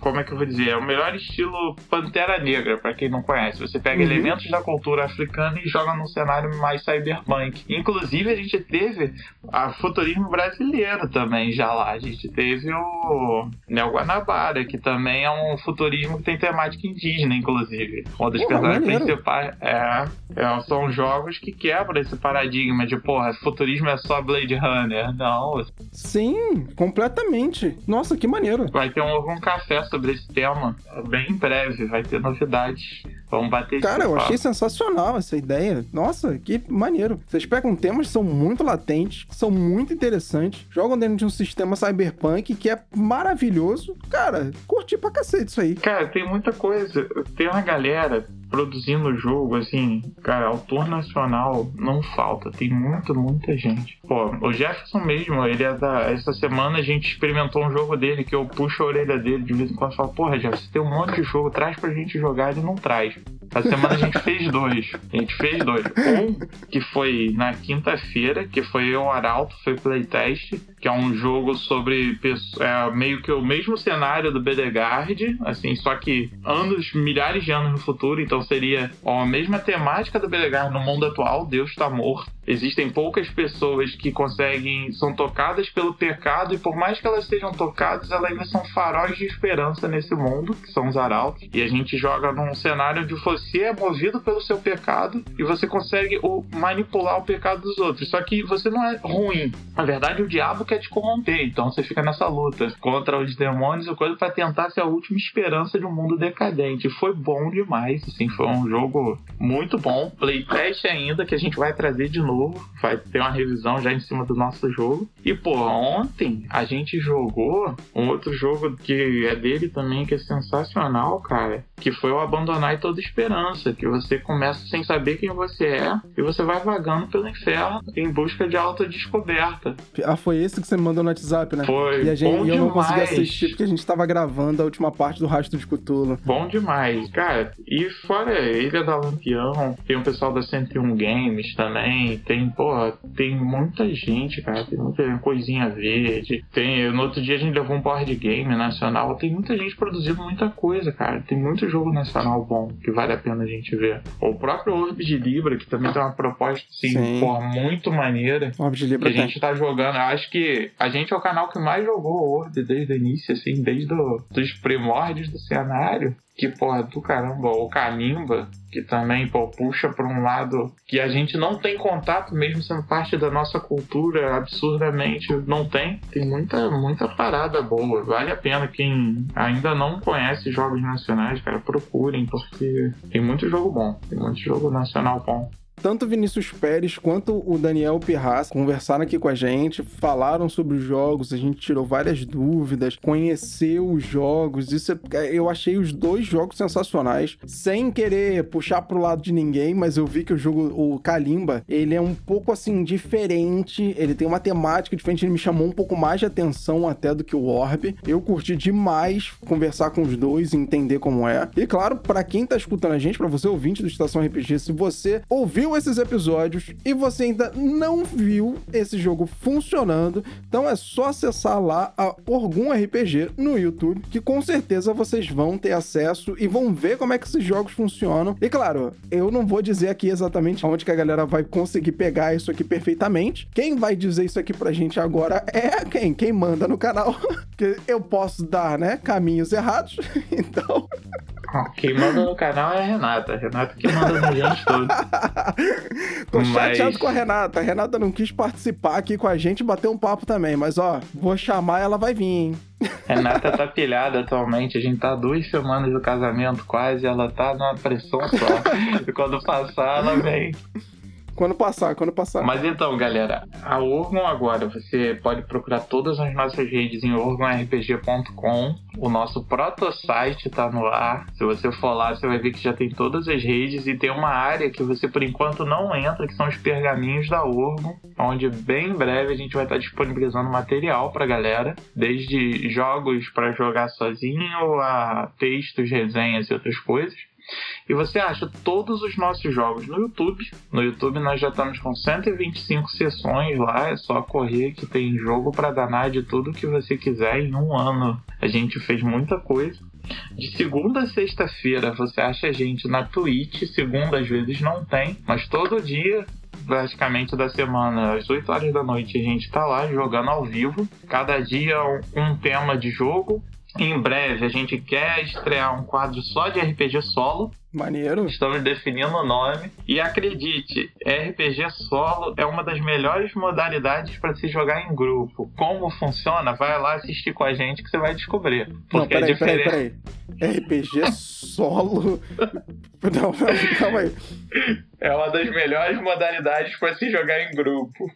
como é que eu vou dizer? É o melhor estilo Pantera Negra, para quem não conhece. Você pega uhum. elementos da cultura africana e joga num cenário mais cyberpunk. Inclusive, a gente teve a futurismo brasileiro também já lá. A gente teve o Neo Guanabara, que também é um futurismo que tem temática indígena, inclusive. Um dos personagens principais é, é, são jogos que quebram esse paradigma de, porra, futurismo é só Blade Runner. Não. Sim, completamente. Nossa, que maneiro. Vai ter um, um café sobre esse tema bem em breve, vai ter novidades. Vamos bater Cara, eu achei sensacional essa ideia. Nossa, que maneiro. Vocês pegam temas que são muito latentes, que são muito interessantes, jogam dentro de um sistema cyberpunk que é maravilhoso. Cara, curti pra cacete isso aí. Cara, tem muita coisa. Tem uma galera produzindo jogo, assim, cara, autor nacional não falta. Tem muita, muita gente. Pô, o Jefferson mesmo, ele é da. Essa semana a gente experimentou um jogo dele que eu puxo a orelha dele de vez em quando e falo, porra, Jefferson, tem um monte de jogo, traz pra gente jogar, ele não traz. Essa semana a gente fez dois. A gente fez dois. Um que foi na quinta-feira, que foi o Arauto, foi playtest, que é um jogo sobre é, meio que o mesmo cenário do Bedegard, assim, só que anos, milhares de anos no futuro, então seria ó, a mesma temática do Bedegard no mundo atual, Deus está morto. Existem poucas pessoas que conseguem, são tocadas pelo pecado, e por mais que elas sejam tocadas, elas ainda são faróis de esperança nesse mundo, que são os arautos. E a gente joga num cenário onde você é movido pelo seu pecado e você consegue manipular o pecado dos outros. Só que você não é ruim. Na verdade, o diabo quer te corromper. Então você fica nessa luta contra os demônios e coisa para tentar ser a última esperança de um mundo decadente. Foi bom demais, assim, foi um jogo muito bom. Playtest ainda, que a gente vai trazer de novo novo, vai ter uma revisão já em cima do nosso jogo. E, pô, ontem a gente jogou um outro jogo que é dele também, que é sensacional, cara, que foi o Abandonar Toda Esperança, que você começa sem saber quem você é e você vai vagando pelo inferno em busca de autodescoberta. Ah, foi esse que você me mandou no WhatsApp, né? Foi. E, a gente, bom e eu demais. não consegui assistir porque a gente tava gravando a última parte do Rastro de Cthulhu. Bom demais, cara. E fora Ilha da Lampião, tem o pessoal da 101 Games também, tem, porra, tem muita gente, cara. Tem muita coisinha verde. Tem, no outro dia a gente levou um board game nacional. Tem muita gente produzindo muita coisa, cara. Tem muito jogo nacional bom que vale a pena a gente ver. O próprio Orb de Libra, que também tem uma proposta, assim, Sim. porra, muito maneira. Orb de Que Libra a tem. gente tá jogando. Eu acho que a gente é o canal que mais jogou Orb desde o início, assim, desde o, dos primórdios do cenário. Que, porra, do caramba, o Kalimba, que também, pô, puxa pra um lado que a gente não tem contato, mesmo sendo parte da nossa cultura, absurdamente não tem. Tem muita, muita parada boa. Vale a pena quem ainda não conhece jogos nacionais, cara, procurem, porque tem muito jogo bom. Tem muito jogo nacional bom. Tanto Vinícius Pérez quanto o Daniel Pirras conversaram aqui com a gente, falaram sobre os jogos, a gente tirou várias dúvidas, conheceu os jogos. Isso é- eu achei os dois jogos sensacionais, sem querer puxar pro lado de ninguém, mas eu vi que o jogo, o Kalimba, ele é um pouco assim diferente, ele tem uma temática diferente, ele me chamou um pouco mais de atenção até do que o Orb. Eu curti demais conversar com os dois e entender como é. E claro, pra quem tá escutando a gente, pra você ouvinte do Estação RPG, se você ouviu esses episódios e você ainda não viu esse jogo funcionando, então é só acessar lá a Orgum RPG no YouTube, que com certeza vocês vão ter acesso e vão ver como é que esses jogos funcionam. E claro, eu não vou dizer aqui exatamente onde que a galera vai conseguir pegar isso aqui perfeitamente. Quem vai dizer isso aqui pra gente agora é quem? Quem manda no canal. que eu posso dar, né, caminhos errados. então, Quem manda no canal é a Renata. A Renata que manda na gente todo. Tô Mas- chateado com a Renata. A Renata não quis participar aqui com a gente e bater um papo também. Mas, ó, vou chamar, ela vai vir, hein? Renata tá pilhada atualmente. A gente tá duas semanas do casamento quase. Ela tá numa pressão só. e quando passar, ela vem. Quando passar, quando passar. Mas então, galera, a Orgon agora, você pode procurar todas as nossas redes em orgonrpg.com. O nosso proto-site tá no ar. Se você for lá, você vai ver que já tem todas as redes e tem uma área que você por enquanto não entra, que são os pergaminhos da Orgon, onde bem em breve a gente vai estar disponibilizando material pra galera, desde jogos para jogar sozinho a textos, resenhas e outras coisas. E você acha todos os nossos jogos no YouTube. No YouTube nós já estamos com 125 sessões lá, é só correr que tem jogo para danar de tudo que você quiser. Em um ano a gente fez muita coisa. De segunda a sexta-feira você acha a gente na Twitch, segunda às vezes não tem, mas todo dia basicamente da semana, às 8 horas da noite, a gente tá lá jogando ao vivo. Cada dia um, um tema de jogo. Em breve a gente quer estrear um quadro só de RPG solo. Maneiro. Estamos definindo o nome. E acredite, RPG solo é uma das melhores modalidades para se jogar em grupo. Como funciona? Vai lá assistir com a gente que você vai descobrir. Não, Porque é peraí, peraí, diferente. peraí. RPG solo. Não, não, calma aí. É uma das melhores modalidades para se jogar em grupo.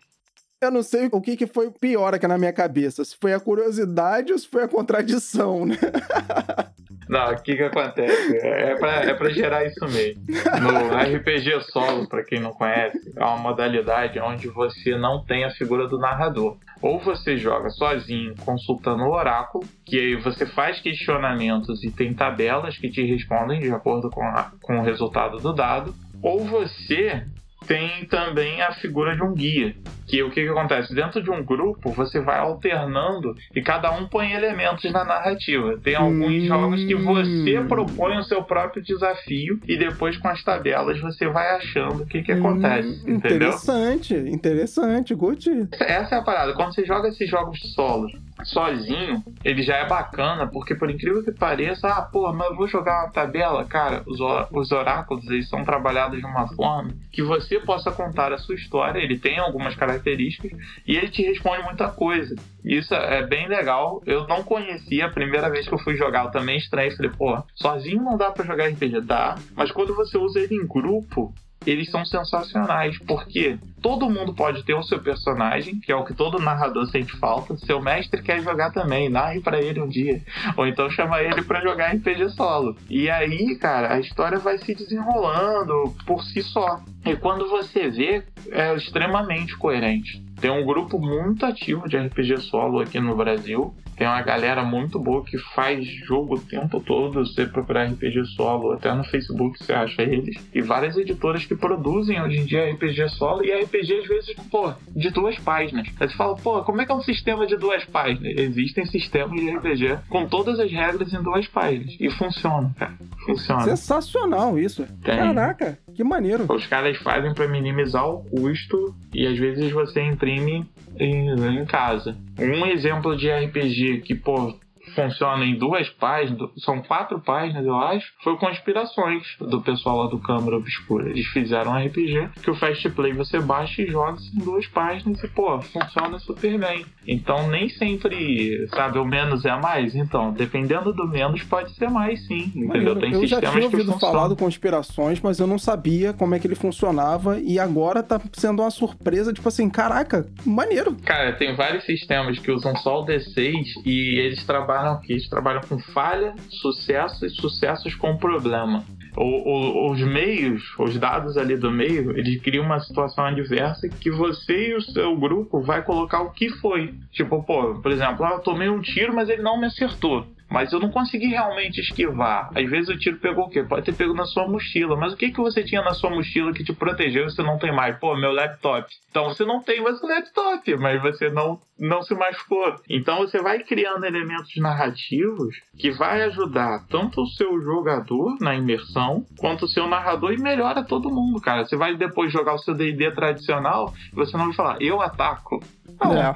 Eu não sei o que, que foi pior aqui na minha cabeça. Se foi a curiosidade ou se foi a contradição, né? Não, o que que acontece? É pra, é pra gerar isso mesmo. No RPG solo, pra quem não conhece, é uma modalidade onde você não tem a figura do narrador. Ou você joga sozinho, consultando o oráculo, que aí você faz questionamentos e tem tabelas que te respondem de acordo com, a, com o resultado do dado. Ou você tem também a figura de um guia. Que o que, que acontece? Dentro de um grupo, você vai alternando e cada um põe elementos na narrativa. Tem alguns hum... jogos que você propõe o seu próprio desafio e depois com as tabelas você vai achando o que, que hum, acontece. Hum, entendeu? Interessante, interessante, curti. Essa é a parada. Quando você joga esses jogos solos sozinho, ele já é bacana, porque por incrível que pareça, ah, pô, mas eu vou jogar uma tabela, cara, os, os oráculos eles são trabalhados de uma forma que você possa contar a sua história, ele tem algumas características e ele te responde muita coisa. Isso é bem legal. Eu não conhecia, a primeira vez que eu fui jogar, eu também estranhei, falei, pô, sozinho não dá para jogar RPG, dá, mas quando você usa ele em grupo, eles são sensacionais, porque todo mundo pode ter o seu personagem, que é o que todo narrador sente falta. Seu mestre quer jogar também, narre para ele um dia. Ou então chama ele para jogar RPG solo. E aí, cara, a história vai se desenrolando por si só. E quando você vê, é extremamente coerente. Tem um grupo muito ativo de RPG solo aqui no Brasil. Tem uma galera muito boa que faz jogo o tempo todo. Você procurar RPG solo, até no Facebook você acha eles. E várias editoras que produzem hoje em dia RPG solo e RPG às vezes, pô, de duas páginas. Aí você fala, pô, como é que é um sistema de duas páginas? Existem sistemas de RPG com todas as regras em duas páginas. E funciona, cara. Funciona. Sensacional isso. Tem. Caraca, que maneiro. Os caras fazem para minimizar o custo e às vezes você imprime em, em casa. Um exemplo de RPG que, pô, funciona em duas páginas, são quatro páginas, eu acho, foi Conspirações, do pessoal lá do Câmara Obscura. Eles fizeram um RPG que o Fast Play você baixa e joga em duas páginas e, pô, funciona super bem. Então, nem sempre, sabe, o menos é mais. Então, dependendo do menos, pode ser mais, sim, entendeu? Tem eu já tinha ouvido falar do Conspirações, mas eu não sabia como é que ele funcionava e agora tá sendo uma surpresa, tipo assim, caraca, maneiro. Cara, tem vários sistemas que usam só o D6 e eles trabalham trabalham aqui, eles trabalham com falha, sucesso e sucessos com problema. O, o, os meios, os dados ali do meio, eles criam uma situação adversa que você e o seu grupo vai colocar o que foi. Tipo, pô, por exemplo, ah, eu tomei um tiro, mas ele não me acertou. Mas eu não consegui realmente esquivar. Às vezes o tiro pegou o quê? Pode ter pego na sua mochila. Mas o que, que você tinha na sua mochila que te protegeu e você não tem mais? Pô, meu laptop. Então você não tem mais o laptop, mas você não, não se machucou. Então você vai criando elementos narrativos que vai ajudar tanto o seu jogador na imersão, quanto o seu narrador e melhora todo mundo, cara. Você vai depois jogar o seu D&D tradicional e você não vai falar, eu ataco. Não, é.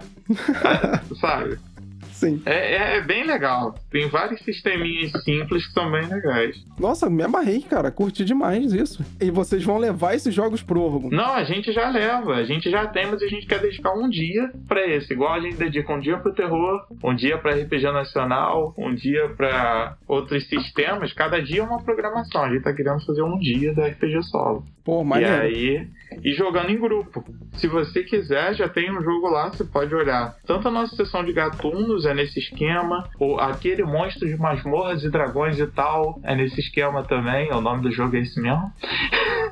sabe? Sim. É, é, bem legal. Tem vários sisteminhas simples que são bem legais. Nossa, me amarrei, cara. Curti demais isso. E vocês vão levar esses jogos pro Orgo? Não, a gente já leva. A gente já tem, mas a gente quer dedicar um dia pra esse. Igual a gente dedica um dia pro terror, um dia pra RPG nacional, um dia pra outros sistemas. Cada dia é uma programação. A gente tá querendo fazer um dia da RPG solo. Pô, maneiro. E aí, e jogando em grupo. Se você quiser, já tem um jogo lá, você pode olhar. Tanto a nossa sessão de gatunos é nesse esquema, ou aquele monstro de masmorras e dragões e tal é nesse esquema também. O nome do jogo é esse mesmo.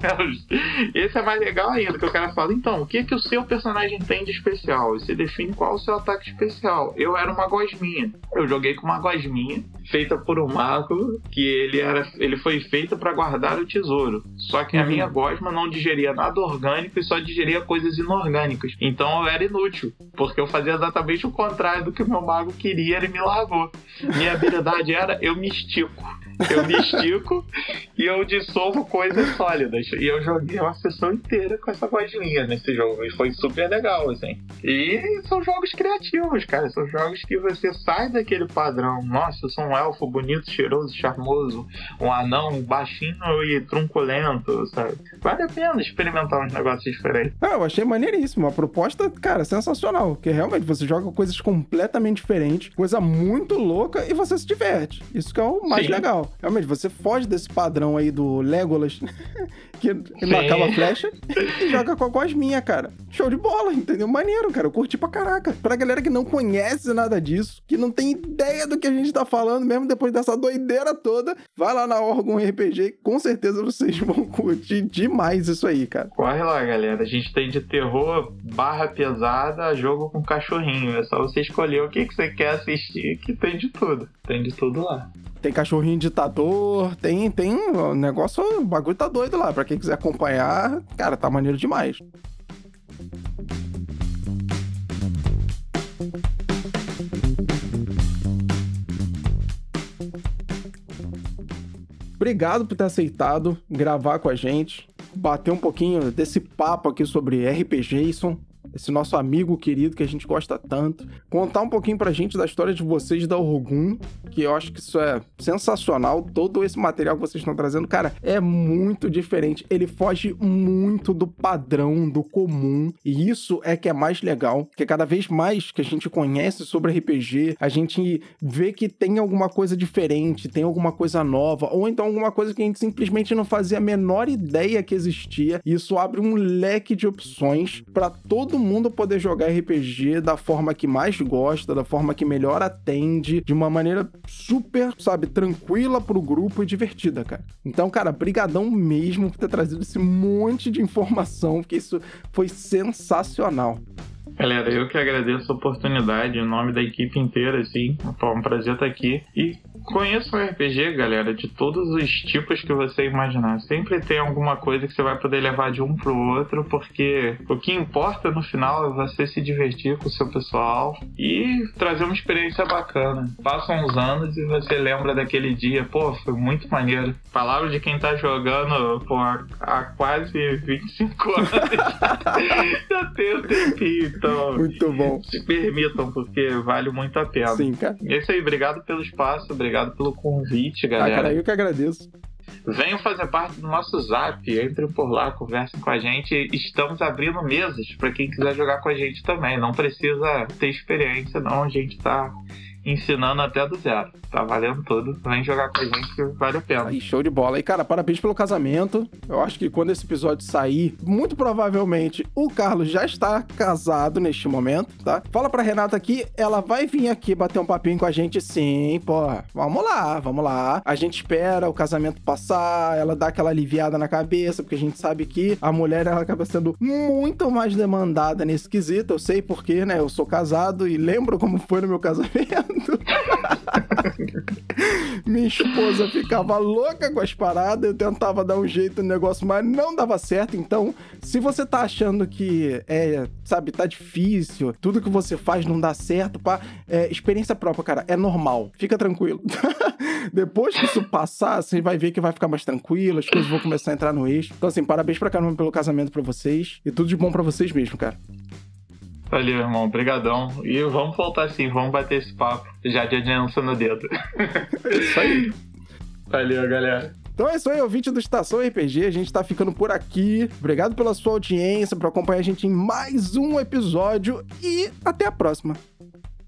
esse é mais legal ainda, que o cara fala, então, o que que o seu personagem tem de especial? E você define qual o seu ataque especial. Eu era uma gosminha. Eu joguei com uma gosminha feita por um mago que ele era ele foi feito para guardar o tesouro. Só que a uhum. minha gosma não digeria nada orgânico e só digeria coisas inorgânicas. Então eu era inútil, porque eu fazia exatamente o contrário do que o meu mago queria, ele me largou. Minha habilidade era eu me estico. Eu me estico e eu dissolvo coisas sólidas. E eu joguei uma sessão inteira com essa gosminha nesse jogo. E foi super legal, assim. E são jogos criativos, cara. São jogos que você sai daquele padrão. Nossa, eu sou um elfo bonito, cheiroso, charmoso. Um anão baixinho e trunculento, sabe? Vale a pena experimentar uns negócios diferentes. Ah, eu achei maneiríssimo. A proposta, cara, sensacional. Porque realmente você joga coisas completamente diferentes, coisa muito louca e você se diverte. Isso que é o mais Sim. legal. Realmente, você foge desse padrão aí do Legolas, que não acaba a flecha, e joga com a Cosminha, cara. Show de bola, entendeu? Maneiro, cara. Eu curti pra caraca. Pra galera que não conhece nada disso, que não tem ideia do que a gente tá falando, mesmo depois dessa doideira toda, vai lá na Orgon RPG, com certeza vocês vão curtir demais isso aí, cara. Corre lá, galera. A gente tem de terror barra pesada, jogo com cachorrinho. É só você escolher o que, que você quer assistir, que tem de tudo. Tem de tudo lá. Tem cachorrinho ditador, tem, tem o negócio, o bagulho tá doido lá. Pra quem quiser acompanhar, cara, tá maneiro demais. Obrigado por ter aceitado gravar com a gente, bater um pouquinho desse papo aqui sobre RPGson esse nosso amigo querido que a gente gosta tanto, contar um pouquinho pra gente da história de vocês da Orgun, que eu acho que isso é sensacional. Todo esse material que vocês estão trazendo, cara, é muito diferente. Ele foge muito do padrão, do comum, e isso é que é mais legal, porque cada vez mais que a gente conhece sobre RPG, a gente vê que tem alguma coisa diferente, tem alguma coisa nova, ou então alguma coisa que a gente simplesmente não fazia a menor ideia que existia. E isso abre um leque de opções para todo mundo poder jogar RPG da forma que mais gosta, da forma que melhor atende, de uma maneira super, sabe, tranquila pro grupo e divertida, cara. Então, cara, brigadão mesmo por ter trazido esse monte de informação, porque isso foi sensacional. Galera, eu que agradeço a oportunidade em nome da equipe inteira, assim. Foi um prazer estar aqui. E Conheça o RPG, galera, de todos os tipos que você imaginar. Sempre tem alguma coisa que você vai poder levar de um pro outro, porque o que importa no final é você se divertir com o seu pessoal e trazer uma experiência bacana. Passam uns anos e você lembra daquele dia, pô, foi muito maneiro. Palavra de quem tá jogando pô, há quase 25 anos. Já tem um tempinho, então. Muito bom. Se permitam, porque vale muito a pena. Sim, cara. É isso aí, obrigado pelo espaço, obrigado obrigado pelo convite, galera. Ah, cara, eu que agradeço. Venham fazer parte do nosso zap, entrem por lá, conversem com a gente. Estamos abrindo mesas para quem quiser jogar com a gente também. Não precisa ter experiência, não. A gente está ensinando até do zero. Tá valendo tudo. Vem jogar com a gente que vale a pena. Aí, show de bola. E, cara, parabéns pelo casamento. Eu acho que quando esse episódio sair, muito provavelmente o Carlos já está casado neste momento, tá? Fala pra Renata aqui, ela vai vir aqui bater um papinho com a gente sim, pô. Vamos lá, vamos lá. A gente espera o casamento passar, ela dá aquela aliviada na cabeça, porque a gente sabe que a mulher ela acaba sendo muito mais demandada nesse quesito. Eu sei porque, né? Eu sou casado e lembro como foi no meu casamento. Minha esposa ficava louca com as paradas, eu tentava dar um jeito no negócio, mas não dava certo. Então, se você tá achando que é, sabe, tá difícil, tudo que você faz não dá certo, pá, é, experiência própria, cara, é normal. Fica tranquilo. Depois que isso passar, você vai ver que vai ficar mais tranquilo, as coisas vão começar a entrar no eixo. Então, assim, parabéns pra caramba pelo casamento pra vocês e tudo de bom para vocês mesmo, cara. Valeu, irmão. Obrigadão. E vamos voltar assim, vamos bater esse papo já de aliança no dedo. É isso aí. Valeu, galera. Então é isso aí, ouvinte do Estação RPG. A gente tá ficando por aqui. Obrigado pela sua audiência, por acompanhar a gente em mais um episódio e até a próxima.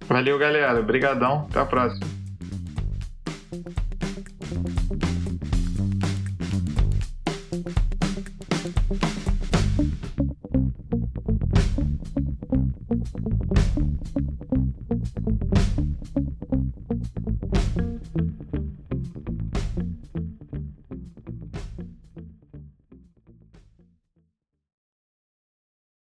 Valeu, galera. Obrigadão. Até a próxima.